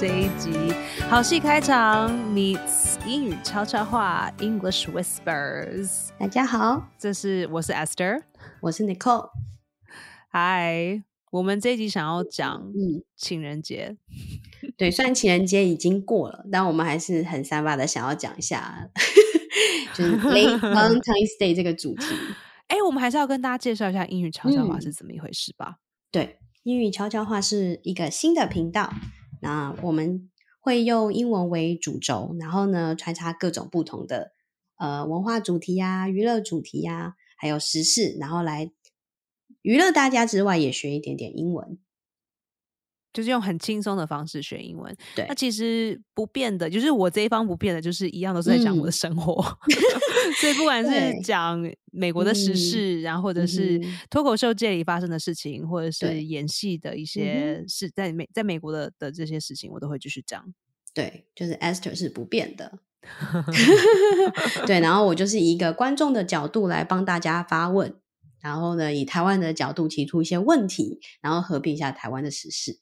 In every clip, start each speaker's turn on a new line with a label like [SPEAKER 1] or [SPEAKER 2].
[SPEAKER 1] 这一集好戏开场 meets 英语悄悄话 English Whispers。
[SPEAKER 2] 大家好，
[SPEAKER 1] 这是我是 Esther，
[SPEAKER 2] 我是 Nicole。
[SPEAKER 1] Hi，，我们这一集想要讲
[SPEAKER 2] 嗯，
[SPEAKER 1] 情人节，
[SPEAKER 2] 对，虽然情人节已经过了，但我们还是很三八的想要讲一下，就是 Late Valentine's Day 这个主题。
[SPEAKER 1] 哎，我们还是要跟大家介绍一下英语悄悄话
[SPEAKER 2] 嗯
[SPEAKER 1] 是怎么一回事吧。
[SPEAKER 2] 对，英语悄悄话是一个新的频道，那我们会用英文为主轴，然后呢穿插各种不同的呃文化主题呀、娱乐主题呀、还有时事，然后来娱乐大家之外，也学一点点英文。
[SPEAKER 1] 就是用很轻松的方式学英文。
[SPEAKER 2] 对
[SPEAKER 1] 那其实不变的，就是我这一方不变的，就是一样都是在讲我的
[SPEAKER 2] 嗯
[SPEAKER 1] 生活。所以不管是讲美国的时
[SPEAKER 2] 嗯
[SPEAKER 1] 事，然后或者是脱口秀界里发生的事情，或者是演戏的一些事，在美在美国的的这些事情，我都会继续讲。
[SPEAKER 2] 对，就是 Esther 是不变的。对，然后我就是以一个观众的角度来帮大家发问，然后呢，以台湾的角度提出一些问题，然后合并一下台湾的时事。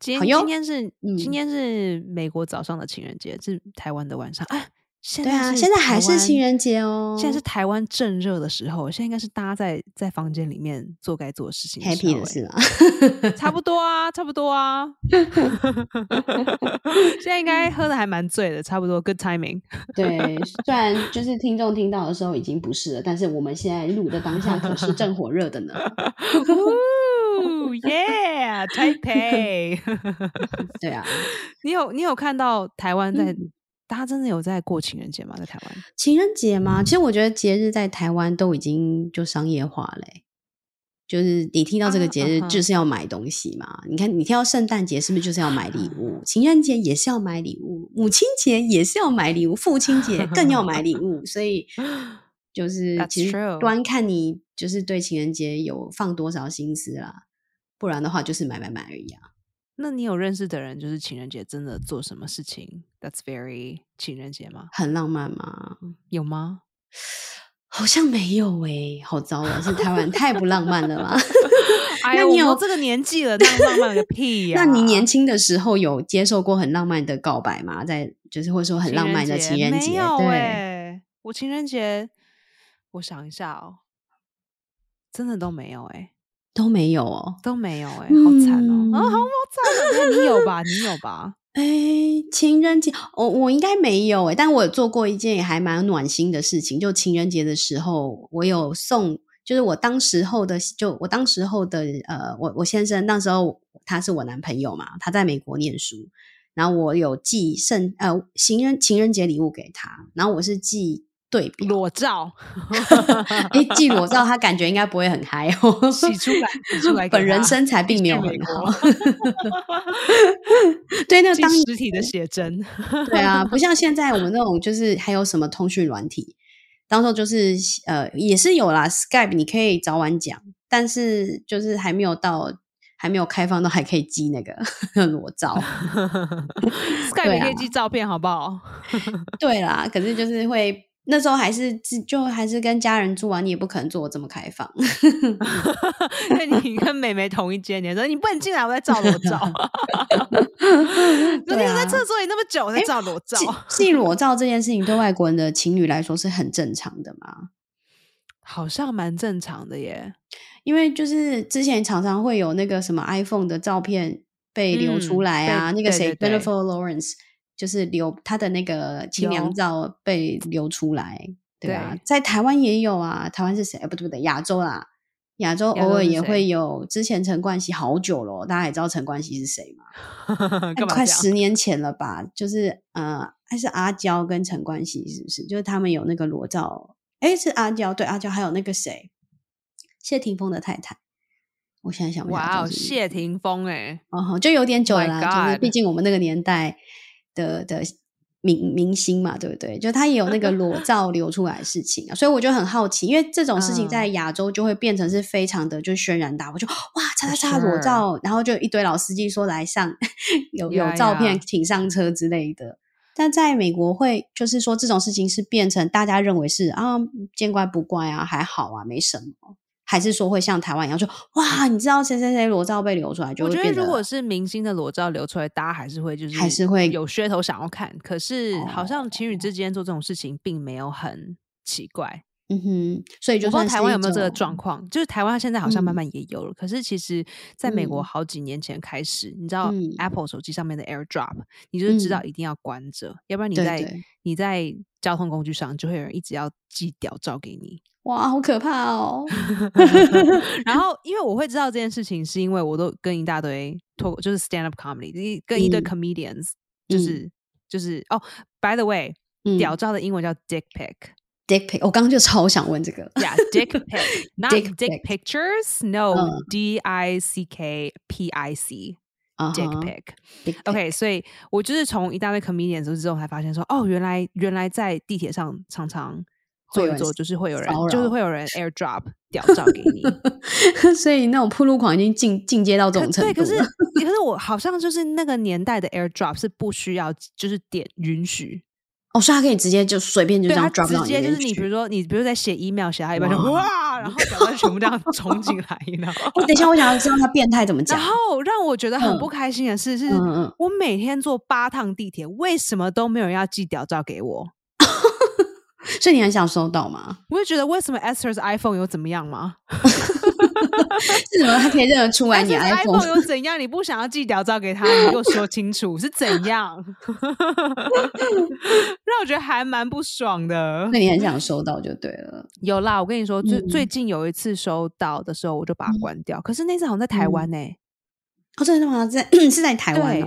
[SPEAKER 1] 今天今天是、
[SPEAKER 2] 嗯
[SPEAKER 1] 今天是美国早上的情人节，是台湾的晚上。哎，现
[SPEAKER 2] 对啊，现在还是情人节哦，
[SPEAKER 1] 现在是台湾正热的时候，现在应该是大家在在房间里面做该做的事情
[SPEAKER 2] happy 是吗？
[SPEAKER 1] 差不多啊，差不多啊。现在应该喝的还蛮醉的，差不多 good timing。
[SPEAKER 2] 对，虽然就是听众听到的时候已经不是了，但是我们现在录的当下可是正火热的呢。
[SPEAKER 1] Ooh, yeah, Taipei。
[SPEAKER 2] 对啊，
[SPEAKER 1] 你有你有看到台湾在、
[SPEAKER 2] 嗯
[SPEAKER 1] 大家真的有在过情人节吗？在台湾？
[SPEAKER 2] 情人节吗，其实我觉得节日在台湾都已经就商业化嘞、就是你听到这个
[SPEAKER 1] 啊
[SPEAKER 2] 节日就是要买东西嘛？你看，你听到圣诞节是不是就是要买礼物？情人节也是要买礼物，母亲节也是要买礼物，父亲节更要买礼物。所以 就是其实端看你就是对情人节有放多少心思啦，不然的话就是买买买而已啊。
[SPEAKER 1] 那你有认识的人，就是情人节真的做什么事情？That's very 情人节吗？
[SPEAKER 2] 很浪漫吗？
[SPEAKER 1] 有吗？
[SPEAKER 2] 好像没有诶、好糟了，是台湾太不浪漫了吗？
[SPEAKER 1] 哎
[SPEAKER 2] 你有
[SPEAKER 1] 们这个年纪了，那浪漫个屁呀、
[SPEAKER 2] 那你年轻的时候有接受过很浪漫的告白吗？在就是或者说很浪漫的情人节，
[SPEAKER 1] 没有我情人节，我想一下哦，真的都没有哎、
[SPEAKER 2] 都没有哦。
[SPEAKER 1] 都没有哎、好惨哦、啊，好惨哦、你有吧？你有吧？
[SPEAKER 2] 哎，情人节，我、我应该没有哎，但我有做过一件也还蛮暖心的事情，就情人节的时候，我有送，就是我当时候的，就我当时候的，呃，我我先生那时候他是我男朋友嘛，他在美国念书，然后我有寄圣呃情人情人节礼物给他，然后我是寄对比，
[SPEAKER 1] 裸照
[SPEAKER 2] 哎，寄裸照，他感觉应该不会很嗨哦，
[SPEAKER 1] 洗出来，洗出来，
[SPEAKER 2] 本人身材并没有很
[SPEAKER 1] 国
[SPEAKER 2] 好。对，那
[SPEAKER 1] 寄
[SPEAKER 2] 当
[SPEAKER 1] 实体的写真，
[SPEAKER 2] 对啊，不像现在我们那种，就是还有什么通讯软体，当时候就是呃也是有啦，Skype 你可以早晚讲，但是就是还没有到，还没有开放到还可以寄那个裸照。
[SPEAKER 1] Skype 可以寄照片，好不好？
[SPEAKER 2] 对啦，可是就是会那时候还是就还是跟家人住啊，你也不可能做我这么开放。
[SPEAKER 1] 因为你跟美美同一间，你说你不能进来，我在照裸照。说你
[SPEAKER 2] 对啊
[SPEAKER 1] 在厕所里那么久，我在照裸照。
[SPEAKER 2] 寄寄裸照这件事情对外国人的情侣来说是很正常的嘛？
[SPEAKER 1] 好像蛮正常的耶。
[SPEAKER 2] 因为就是之前常常会有那个什么 iPhone 的照片被流出
[SPEAKER 1] 嗯
[SPEAKER 2] 来啊，
[SPEAKER 1] 被
[SPEAKER 2] 那个谁 Jennifer Lawrence 就是流他的那个清凉照被流出来，对啊，在台湾也有啊，台湾是谁？哎不对不对，亚洲啦，亚洲偶尔也会有。之前陈冠希好久了哦，大家也知道陈冠希是谁嘛？
[SPEAKER 1] 干嘛
[SPEAKER 2] 快十年前了吧？就是呃，还是阿娇跟陈冠希是不是？就是他们有那个裸照，哎，是阿娇对阿娇，还有那个谁，谢霆锋的太太。我现在想不起来
[SPEAKER 1] 谢霆锋哎，
[SPEAKER 2] 哦，就有点久了就是毕竟我们那个年代的的明明星嘛，对不对？就他也有那个裸照流出来的事情啊，所以我就很好奇，因为这种事情在
[SPEAKER 1] 嗯
[SPEAKER 2] 亚洲就会变成是非常的就轩然大我，就哇叉叉叉裸照，然后就一堆老司机说来上 有有照片请上车之类的。但在美国会就是说这种事情是变成大家认为是啊见怪不怪啊，还好啊，没什么。还是说会像台湾一样说哇，你知道谁谁谁裸照被流出来，就
[SPEAKER 1] 我觉得如果是明星的裸照流出来，大家还是会就是
[SPEAKER 2] 还是会
[SPEAKER 1] 有噱头想要看。可是好像
[SPEAKER 2] 哦
[SPEAKER 1] 情侣之间做这种事情，并没有很奇怪。
[SPEAKER 2] 嗯哼，所以就
[SPEAKER 1] 我不知道台湾有没有这个
[SPEAKER 2] 种
[SPEAKER 1] 状况，就是台湾现在好像慢
[SPEAKER 2] 嗯
[SPEAKER 1] 慢也有了。可是其实在美国
[SPEAKER 2] 嗯
[SPEAKER 1] 好几年前开始，你知道
[SPEAKER 2] 嗯
[SPEAKER 1] Apple 手机上面的 AirDrop，你就是知道
[SPEAKER 2] 嗯
[SPEAKER 1] 一定要关着，要不然你
[SPEAKER 2] 对
[SPEAKER 1] 在
[SPEAKER 2] 对
[SPEAKER 1] 你在交通工具上就会有人一直要寄屌照给你。
[SPEAKER 2] 哇，好可怕哦！
[SPEAKER 1] 然后，因为我会知道这件事情，是因为我都跟一大堆脱就是 stand up comedy，跟一堆
[SPEAKER 2] 嗯
[SPEAKER 1] comedians，、就是就是哦，by the way，、
[SPEAKER 2] 嗯
[SPEAKER 1] 屌照的英文叫 dick pic。
[SPEAKER 2] Dick pic，我刚刚就超想问这个。
[SPEAKER 1] Yeah, dick pic, not
[SPEAKER 2] Dick
[SPEAKER 1] dick,
[SPEAKER 2] pic.
[SPEAKER 1] pictures. No,
[SPEAKER 2] 嗯
[SPEAKER 1] D I C K P I C,
[SPEAKER 2] 啊
[SPEAKER 1] dick pic.
[SPEAKER 2] dick pic
[SPEAKER 1] OK，所以我就是从一大堆 comedians 之后才发现说，哦，原来原来在地铁上常常坐一坐，就是会有人就是会有人 airdrop 屌照给你。
[SPEAKER 2] 所以那种铺路狂已经进进阶到这种程度对
[SPEAKER 1] 可是 可是我好像就是那个年代的 AirDrop 是不需要就是点允许，
[SPEAKER 2] 哦，所以他可以直接就随便就这样
[SPEAKER 1] 对它
[SPEAKER 2] drop
[SPEAKER 1] 直接就是你比如说你比如在写 email 写到一半就
[SPEAKER 2] 哇
[SPEAKER 1] 哇，然后全部这样冲进来，你知道吗？
[SPEAKER 2] 哎等一下，我想要知道他变态怎么讲
[SPEAKER 1] 然。后让我觉得很
[SPEAKER 2] 嗯
[SPEAKER 1] 不开心的是，是我每天坐八趟地铁，为什么都没有人要寄屌照给我？
[SPEAKER 2] 所以你很想收到吗？
[SPEAKER 1] 我就觉得为什么 Esther's iPhone 有怎么样吗
[SPEAKER 2] 是什么？他可以认得出来你
[SPEAKER 1] 有怎样？你不想要寄屌照给他，你给我说清楚是怎样？让我觉得还蛮不爽的。
[SPEAKER 2] 那你很想收到就对了。
[SPEAKER 1] 有啦，我跟你说，最、
[SPEAKER 2] 嗯
[SPEAKER 1] 最近有一次收到的时候，我就把它
[SPEAKER 2] 嗯
[SPEAKER 1] 关掉。可是那次好像在台湾呢、
[SPEAKER 2] 哦，真的吗？在 是在台湾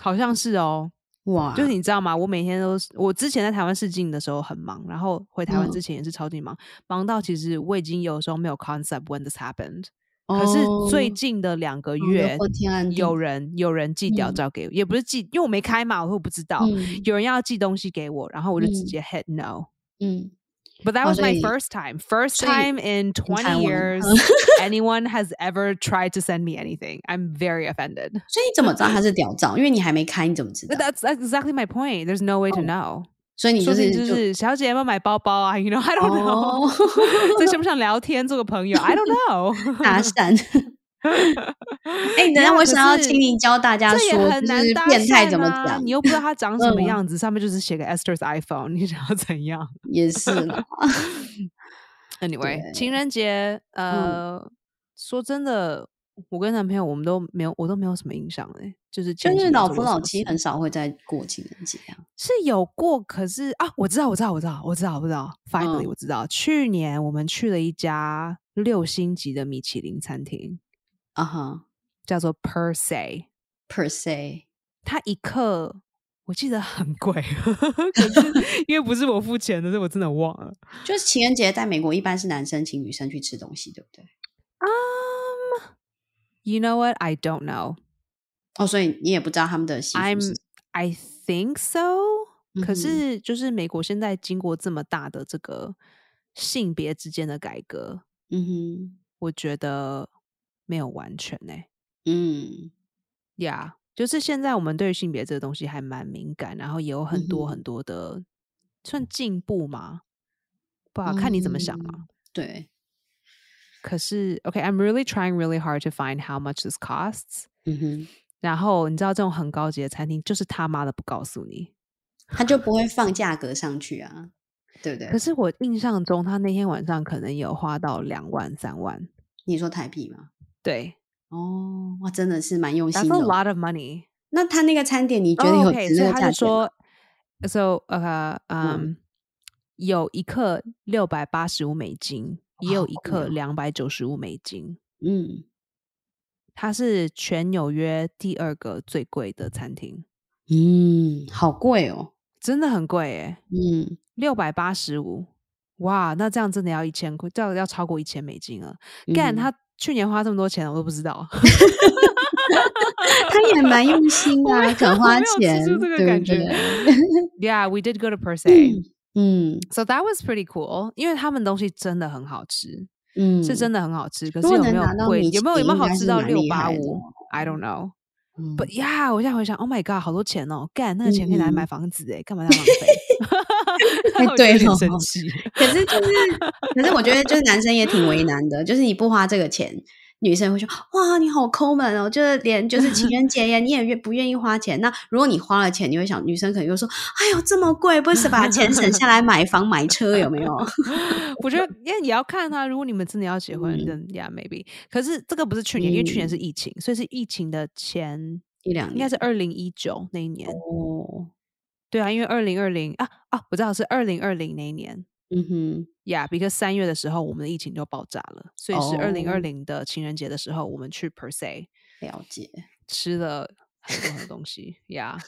[SPEAKER 1] 好像是哦。
[SPEAKER 2] 哇，
[SPEAKER 1] 就是你知道吗？我每天都是，我之前在台湾试镜的时候很忙，然后回台湾
[SPEAKER 2] 嗯
[SPEAKER 1] 之前也是超级忙，忙到其实我已经有时候没有 concept when this happened。可是最
[SPEAKER 2] 哦
[SPEAKER 1] 近的两个
[SPEAKER 2] 哦
[SPEAKER 1] 月，
[SPEAKER 2] 有天
[SPEAKER 1] 有人有人寄屌
[SPEAKER 2] 嗯
[SPEAKER 1] 照给我，也不是寄，因为我没开嘛，我会不知道。
[SPEAKER 2] 嗯
[SPEAKER 1] 有人要寄东西给我，然后我就直
[SPEAKER 2] 嗯
[SPEAKER 1] 接 hit no。
[SPEAKER 2] 嗯，
[SPEAKER 1] But that
[SPEAKER 2] 哦
[SPEAKER 1] was
[SPEAKER 2] 所
[SPEAKER 1] my
[SPEAKER 2] 以
[SPEAKER 1] first time. First
[SPEAKER 2] 所以
[SPEAKER 1] time in
[SPEAKER 2] 台
[SPEAKER 1] 20
[SPEAKER 2] 湾
[SPEAKER 1] years anyone has ever tried to send me anything. I'm very offended.
[SPEAKER 2] 所以你怎么知道他是屌照？因为你还没开，你怎么知道
[SPEAKER 1] But？that's, that's exactly my point. There's no way to
[SPEAKER 2] Oh.
[SPEAKER 1] know.
[SPEAKER 2] 所以你就
[SPEAKER 1] 说不定
[SPEAKER 2] 是
[SPEAKER 1] 就是小姐要不要买包包啊？You know, I don't know.
[SPEAKER 2] 哦
[SPEAKER 1] 这想不想聊天，做个朋友？I don't know.
[SPEAKER 2] 搭讪。 哎，等下我想要请你教大家
[SPEAKER 1] 这也
[SPEAKER 2] 说，
[SPEAKER 1] 很
[SPEAKER 2] 就是
[SPEAKER 1] 难搭
[SPEAKER 2] 变态怎么讲
[SPEAKER 1] 啊你，又不知道他长什么
[SPEAKER 2] 嗯
[SPEAKER 1] 样子，上面就是写个 Esther's iPhone，你想要怎样
[SPEAKER 2] 也是啦。
[SPEAKER 1] Anyway，情人节，呃，说真的，我跟男朋友我们都没有，我都没有什么印象哎，就是
[SPEAKER 2] 就是老夫老妻很少会在过情人节啊。
[SPEAKER 1] 是有过，可是啊，我知道，我知道，我知道，我知道，我知道，finally
[SPEAKER 2] 嗯
[SPEAKER 1] 我知道，去年我们去了一家六星级的米其林餐厅，
[SPEAKER 2] 啊哈
[SPEAKER 1] 叫做 Per
[SPEAKER 2] Se，，per se，
[SPEAKER 1] 它一克我记得很贵，可是因为不是我付钱的，所以我真的忘了。
[SPEAKER 2] 就是情人节在美国一般是男生请女生去吃东西，对不对
[SPEAKER 1] ？Um, you know what? I don't know.
[SPEAKER 2] 哦，所以你也不知道他们的习俗
[SPEAKER 1] I'm
[SPEAKER 2] 是
[SPEAKER 1] I think so. 可是就是美国现在经过这么大的这个性别之间的改革，
[SPEAKER 2] 嗯哼，
[SPEAKER 1] 我觉得没有完全呢、
[SPEAKER 2] 嗯
[SPEAKER 1] 呀就是现在我们对于性别这个东西还蛮敏感，然后也有很多很多的、算进步吗？不好看你怎么想嘛。
[SPEAKER 2] 嗯对，
[SPEAKER 1] 可是，OK，I'm、really trying really hard to find how much this costs。
[SPEAKER 2] 嗯哼，
[SPEAKER 1] 然后你知道这种很高级的餐厅，就是他妈的不告诉你。
[SPEAKER 2] 他就不会放价格上去啊，对不对
[SPEAKER 1] 可？是我印象中，他那天晚上可能有花到两万、三万。
[SPEAKER 2] 你说台币吗？
[SPEAKER 1] 对
[SPEAKER 2] 哦，哇，真的是蛮用心
[SPEAKER 1] ，That's a
[SPEAKER 2] 哦。
[SPEAKER 1] lot of money。
[SPEAKER 2] 那他那个餐点，你觉得
[SPEAKER 1] 哦
[SPEAKER 2] 有
[SPEAKER 1] ，OK，
[SPEAKER 2] 值
[SPEAKER 1] 所以他
[SPEAKER 2] 那个价钱吗？
[SPEAKER 1] 就说，so 呃嗯，有一克六百八十五美金，也有一克两百九十五美金。
[SPEAKER 2] 嗯
[SPEAKER 1] 它是全纽约第二个最贵的餐厅，
[SPEAKER 2] 嗯，好贵哦。
[SPEAKER 1] 真的很贵诶，
[SPEAKER 2] 嗯，
[SPEAKER 1] 六百八十五。哇，那这样真的要一千块，这样要超过一千美金了。干、
[SPEAKER 2] 嗯
[SPEAKER 1] 他去年花这么多钱，我都不知道。
[SPEAKER 2] 他也蛮用心的、啊，肯花钱，
[SPEAKER 1] 吃出这个
[SPEAKER 2] 对
[SPEAKER 1] 感觉
[SPEAKER 2] 不对？
[SPEAKER 1] Yeah, we did go to Per Se,
[SPEAKER 2] 嗯
[SPEAKER 1] so that was pretty cool. 因为他们东西真的很好吃，
[SPEAKER 2] 嗯，
[SPEAKER 1] 是真的很好吃。可是有没有贵？有没有有没有好吃到六八五
[SPEAKER 2] 哦
[SPEAKER 1] ？I don't know.
[SPEAKER 2] 嗯
[SPEAKER 1] 不呀，我现在回想，Oh my god，好多钱哦！干，那个钱可以拿来买
[SPEAKER 2] 嗯
[SPEAKER 1] 房子哎，干嘛要浪费？
[SPEAKER 2] 对很
[SPEAKER 1] 生气。
[SPEAKER 2] 可是就是，可是我觉得就是男生也挺为难的，就是你不花这个钱，女生会说哇你好抠门哦，就是连就是情人节呀，你也愿不愿意花钱？那如果你花了钱，你会想女生可能就说哎呦这么贵，不是把钱省下来买房买车有没有？
[SPEAKER 1] 我觉得，因为也要看他。如果你们真的要结婚，
[SPEAKER 2] 嗯
[SPEAKER 1] then yeah maybe。可是这个不是去年，因为去年
[SPEAKER 2] 嗯
[SPEAKER 1] 是疫情，所以是疫情的前，
[SPEAKER 2] 一两年
[SPEAKER 1] 应该是二零一九那一年。
[SPEAKER 2] 哦，
[SPEAKER 1] 对啊，因为二零二零啊啊，我知道是二零二零那一年。
[SPEAKER 2] 嗯哼
[SPEAKER 1] ，Yeah，because 三月的时候我们的疫情就爆炸了，所以是二零
[SPEAKER 2] 哦。
[SPEAKER 1] 二零的情人节的时候，我们去 per se
[SPEAKER 2] 了解，
[SPEAKER 1] 吃了很多很多东西呀。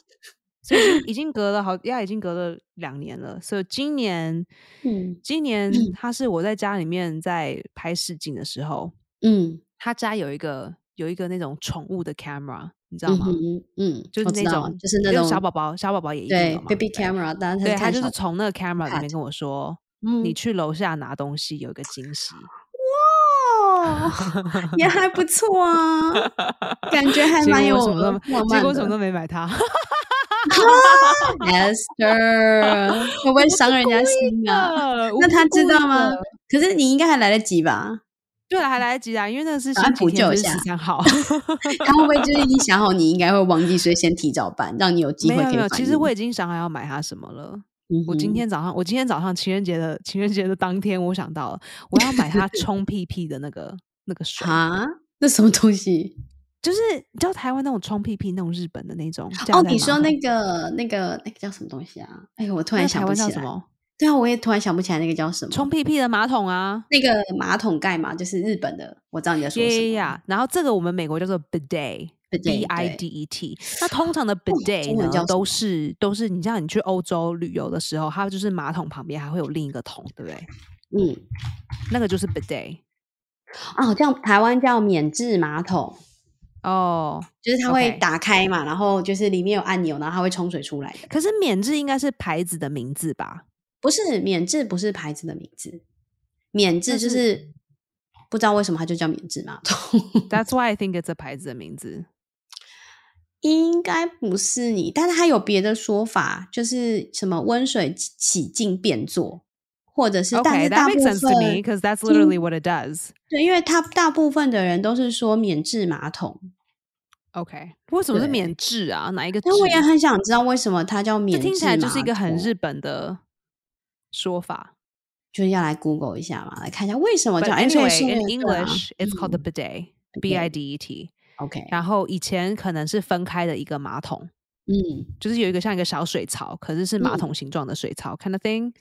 [SPEAKER 1] 所以已经隔了好呀，已经隔了两年了。所以今年，
[SPEAKER 2] 嗯
[SPEAKER 1] 今年。他是我在家里面在拍试镜的时候，
[SPEAKER 2] 嗯。
[SPEAKER 1] 他家有一个有一个那种宠物的 camera，你知道吗？
[SPEAKER 2] 嗯嗯，
[SPEAKER 1] 就是那种，
[SPEAKER 2] 就是那种
[SPEAKER 1] 小宝宝，小宝宝也一定
[SPEAKER 2] 对 baby camera，
[SPEAKER 1] 对他就是从那个 camera 里面跟我说，
[SPEAKER 2] 嗯
[SPEAKER 1] 你去楼下拿东西有一个惊喜。
[SPEAKER 2] 哦，也还不错啊，感觉还
[SPEAKER 1] 结
[SPEAKER 2] 蛮有
[SPEAKER 1] 结
[SPEAKER 2] 漫
[SPEAKER 1] 果什么都
[SPEAKER 2] 的。
[SPEAKER 1] 没买它。
[SPEAKER 2] Esther 会不会伤人家心啊？
[SPEAKER 1] 啊
[SPEAKER 2] 那他知道吗？可是你应该还来得及吧？
[SPEAKER 1] 对了，还来得及啊，因为那个是
[SPEAKER 2] 赶快
[SPEAKER 1] 星期天，不是
[SPEAKER 2] 补救一下
[SPEAKER 1] 十三号。
[SPEAKER 2] 他会不会就是已经想好你应该会忘记，所以先提早办，让你有 机会
[SPEAKER 1] 其实我已经想好要买它什么了。
[SPEAKER 2] 嗯
[SPEAKER 1] 我今天早上，我今天早上情人节的情人节的当天，我想到了，我要买它冲屁屁的那个那个 水，
[SPEAKER 2] 啊，那什么东西？
[SPEAKER 1] 就是你知道台湾那种冲屁屁那种日本的那种。
[SPEAKER 2] 哦，你说那个那个那个叫什么东西啊？哎呦，我突然想不起来。
[SPEAKER 1] 湾叫什么？
[SPEAKER 2] 对啊，我也突然想不起来那个叫什么。
[SPEAKER 1] 冲屁屁的马桶啊。
[SPEAKER 2] 那个马桶盖嘛，就是日本的，我知道你在说
[SPEAKER 1] 呀
[SPEAKER 2] 什么。
[SPEAKER 1] 然后这个我们美国叫做 bidet。bidet，B I D E T，那通常的 bidet 呢都是都是，你像你去欧洲旅游的时候，它就是马桶旁边还会有另一个桶，对不对？
[SPEAKER 2] 嗯，
[SPEAKER 1] 那个就是 bidet
[SPEAKER 2] 哦，这样台湾叫免治马桶，
[SPEAKER 1] 哦。
[SPEAKER 2] 就是它会打开嘛，然后就是里面有按钮，然后它会冲水出来的。
[SPEAKER 1] 可是免治应该是牌子的名字吧？
[SPEAKER 2] 不是免治，不是牌子的名字，免治就是是不知道为什么它就叫免治马桶
[SPEAKER 1] ，That's why I think it's a 牌子的名字。
[SPEAKER 2] 应该不是你，但是它有别的说法，就是什么温水洗净变做，或者是但是大
[SPEAKER 1] that
[SPEAKER 2] 部
[SPEAKER 1] makes sense to me
[SPEAKER 2] 分
[SPEAKER 1] because that's literally what it does.
[SPEAKER 2] 对，因为它大部分的人都是说免治马桶
[SPEAKER 1] ，OK，为什么是免治啊？哪一个治？
[SPEAKER 2] 但我也很想知道为什么它叫免治，
[SPEAKER 1] 听起来就是一个很日本的说法。
[SPEAKER 2] 就是要来 Google 一下嘛，来看一下为什么叫。哎，所以
[SPEAKER 1] anyway,
[SPEAKER 2] 是
[SPEAKER 1] in
[SPEAKER 2] 对啊
[SPEAKER 1] English, it's called the
[SPEAKER 2] 嗯
[SPEAKER 1] bidet. B I D E T。
[SPEAKER 2] OK，
[SPEAKER 1] 然后以前可能是分开的一个马桶，
[SPEAKER 2] 嗯。
[SPEAKER 1] 就是有一个像一个小水槽，可是是马
[SPEAKER 2] 嗯。
[SPEAKER 1] 桶形状的水槽、kind of thing。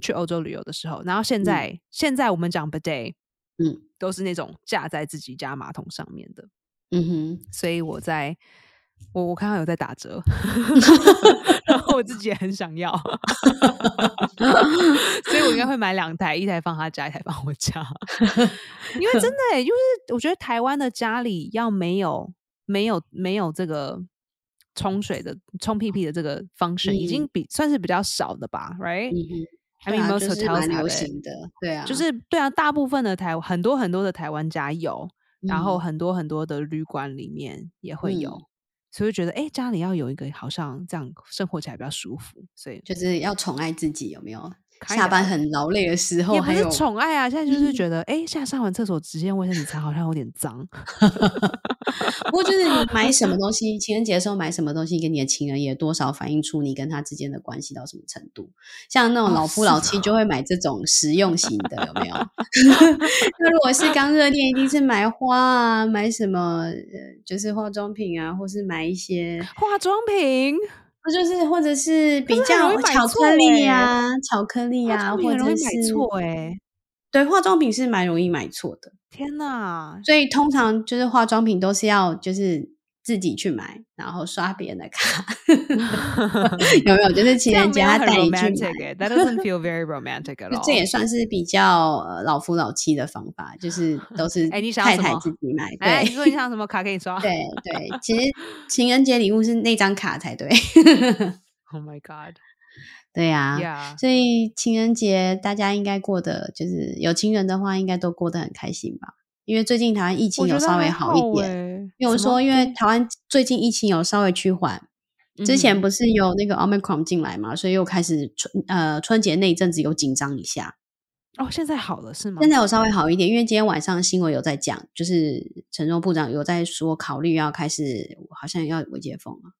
[SPEAKER 1] 去欧洲旅游的时候，然后现在、现在我们讲 bidet，
[SPEAKER 2] 嗯。
[SPEAKER 1] 都是那种架在自己家马桶上面的。
[SPEAKER 2] 嗯哼，
[SPEAKER 1] 所以我在我我看到有在打折，然后我自己也很想要，所以我应该会买两台，一台放他家，一台放我家，因为真的、欸、就是我觉得台湾的家里要没有没有没有这个冲水的冲屁屁的这个 function，、已经
[SPEAKER 2] 嗯
[SPEAKER 1] 比算是比较少的吧，right？、
[SPEAKER 2] 嗯哼。
[SPEAKER 1] I
[SPEAKER 2] 对
[SPEAKER 1] mean
[SPEAKER 2] 啊
[SPEAKER 1] most hotels
[SPEAKER 2] 流行的，对啊，
[SPEAKER 1] 就是对啊，大部分的台很多很多的台湾家有，然后
[SPEAKER 2] 嗯
[SPEAKER 1] 很多很多的旅馆里面也会有，
[SPEAKER 2] 嗯
[SPEAKER 1] 所以觉得哎，诶家里要有一个好像这样生活起来比较舒服，所以
[SPEAKER 2] 就是要宠爱自己，有没有？下班很劳累的时候，还有
[SPEAKER 1] 宠爱啊，现在就是觉得哎，诶现在上完厕所直接用卫生纸擦好像有点脏，
[SPEAKER 2] 不过就是你 买什么东西，情人节的时候买什么东西跟你的情人，也多少反映出你跟他之间的关系到什么程度。像那种
[SPEAKER 1] 哦
[SPEAKER 2] 老夫老妻就会买这种实用型的，有没有？那如果是刚热恋，一定是买花啊，买什么呃，就是化妆品啊，或是买一些，
[SPEAKER 1] 化妆品，
[SPEAKER 2] 或就是或者是比较巧克力
[SPEAKER 1] 呀
[SPEAKER 2] 啊，巧克力啊，
[SPEAKER 1] 化妆品
[SPEAKER 2] 或者是
[SPEAKER 1] 错哎，
[SPEAKER 2] 对，化妆品是蛮容易买错的。
[SPEAKER 1] 天哪！
[SPEAKER 2] 所以通常就是化妆品都是要就是自己去买，然后刷别人的卡，有没有？就是情人节他带你去买
[SPEAKER 1] ，That doesn't feel very romantic at all。
[SPEAKER 2] 这也算是比较呃老夫老妻的方法，就是 都是
[SPEAKER 1] 哎你想
[SPEAKER 2] 太太自己买。
[SPEAKER 1] 哎，你
[SPEAKER 2] 对
[SPEAKER 1] 说你想什么卡可以刷
[SPEAKER 2] 对对，其实情人节礼物是那张卡才对。
[SPEAKER 1] ？Oh my god！
[SPEAKER 2] 对呀、所以情人节大家应该过得就是有情人的话，应该都过得很开心吧？因为最近台湾疫情有稍微好一点。
[SPEAKER 1] 欸
[SPEAKER 2] 有说，因为台湾最近疫情有稍微趋缓，之前
[SPEAKER 1] 嗯
[SPEAKER 2] 不是有那个 Omicron 进来嘛，所以又开始春呃春节那一阵子有紧张一下。
[SPEAKER 1] 哦，现在好了是吗？
[SPEAKER 2] 现在有稍微好一点，因为今天晚上新闻有在讲，就是陈忠部长有在说考虑要开始，好像要微解封了，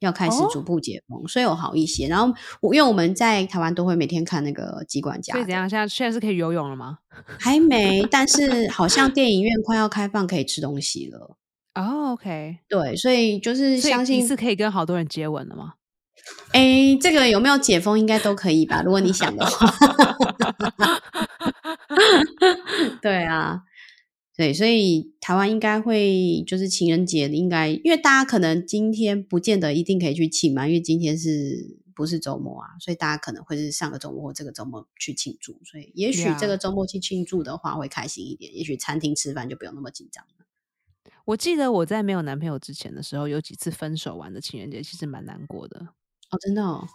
[SPEAKER 2] 要开始
[SPEAKER 1] 哦
[SPEAKER 2] 逐步解封，所以有好一些。然后我因为我们在台湾都会每天看那个机管家的，
[SPEAKER 1] 所以怎样？现在现在是可以游泳了吗？
[SPEAKER 2] 还没，但是好像电影院快要开放可以吃东西了。
[SPEAKER 1] 哦，OK，
[SPEAKER 2] 对，所以就是相信
[SPEAKER 1] 你是可以跟好多人接吻了吗？
[SPEAKER 2] 哎，这个有没有解封应该都可以吧？如果你想的话。对啊，对，所以台湾应该会就是情人节应该，因为大家可能今天不见得一定可以去请嘛，因为今天是不是周末啊？所以大家可能会是上个周末或这个周末去庆祝，所以也许这个周末去庆祝的话会开心一点，也许餐厅吃饭就不用那么紧张了。
[SPEAKER 1] 我记得我在没有男朋友之前的时候，有几次分手完的情人节，其实蛮难过的。
[SPEAKER 2] 哦，真的哦。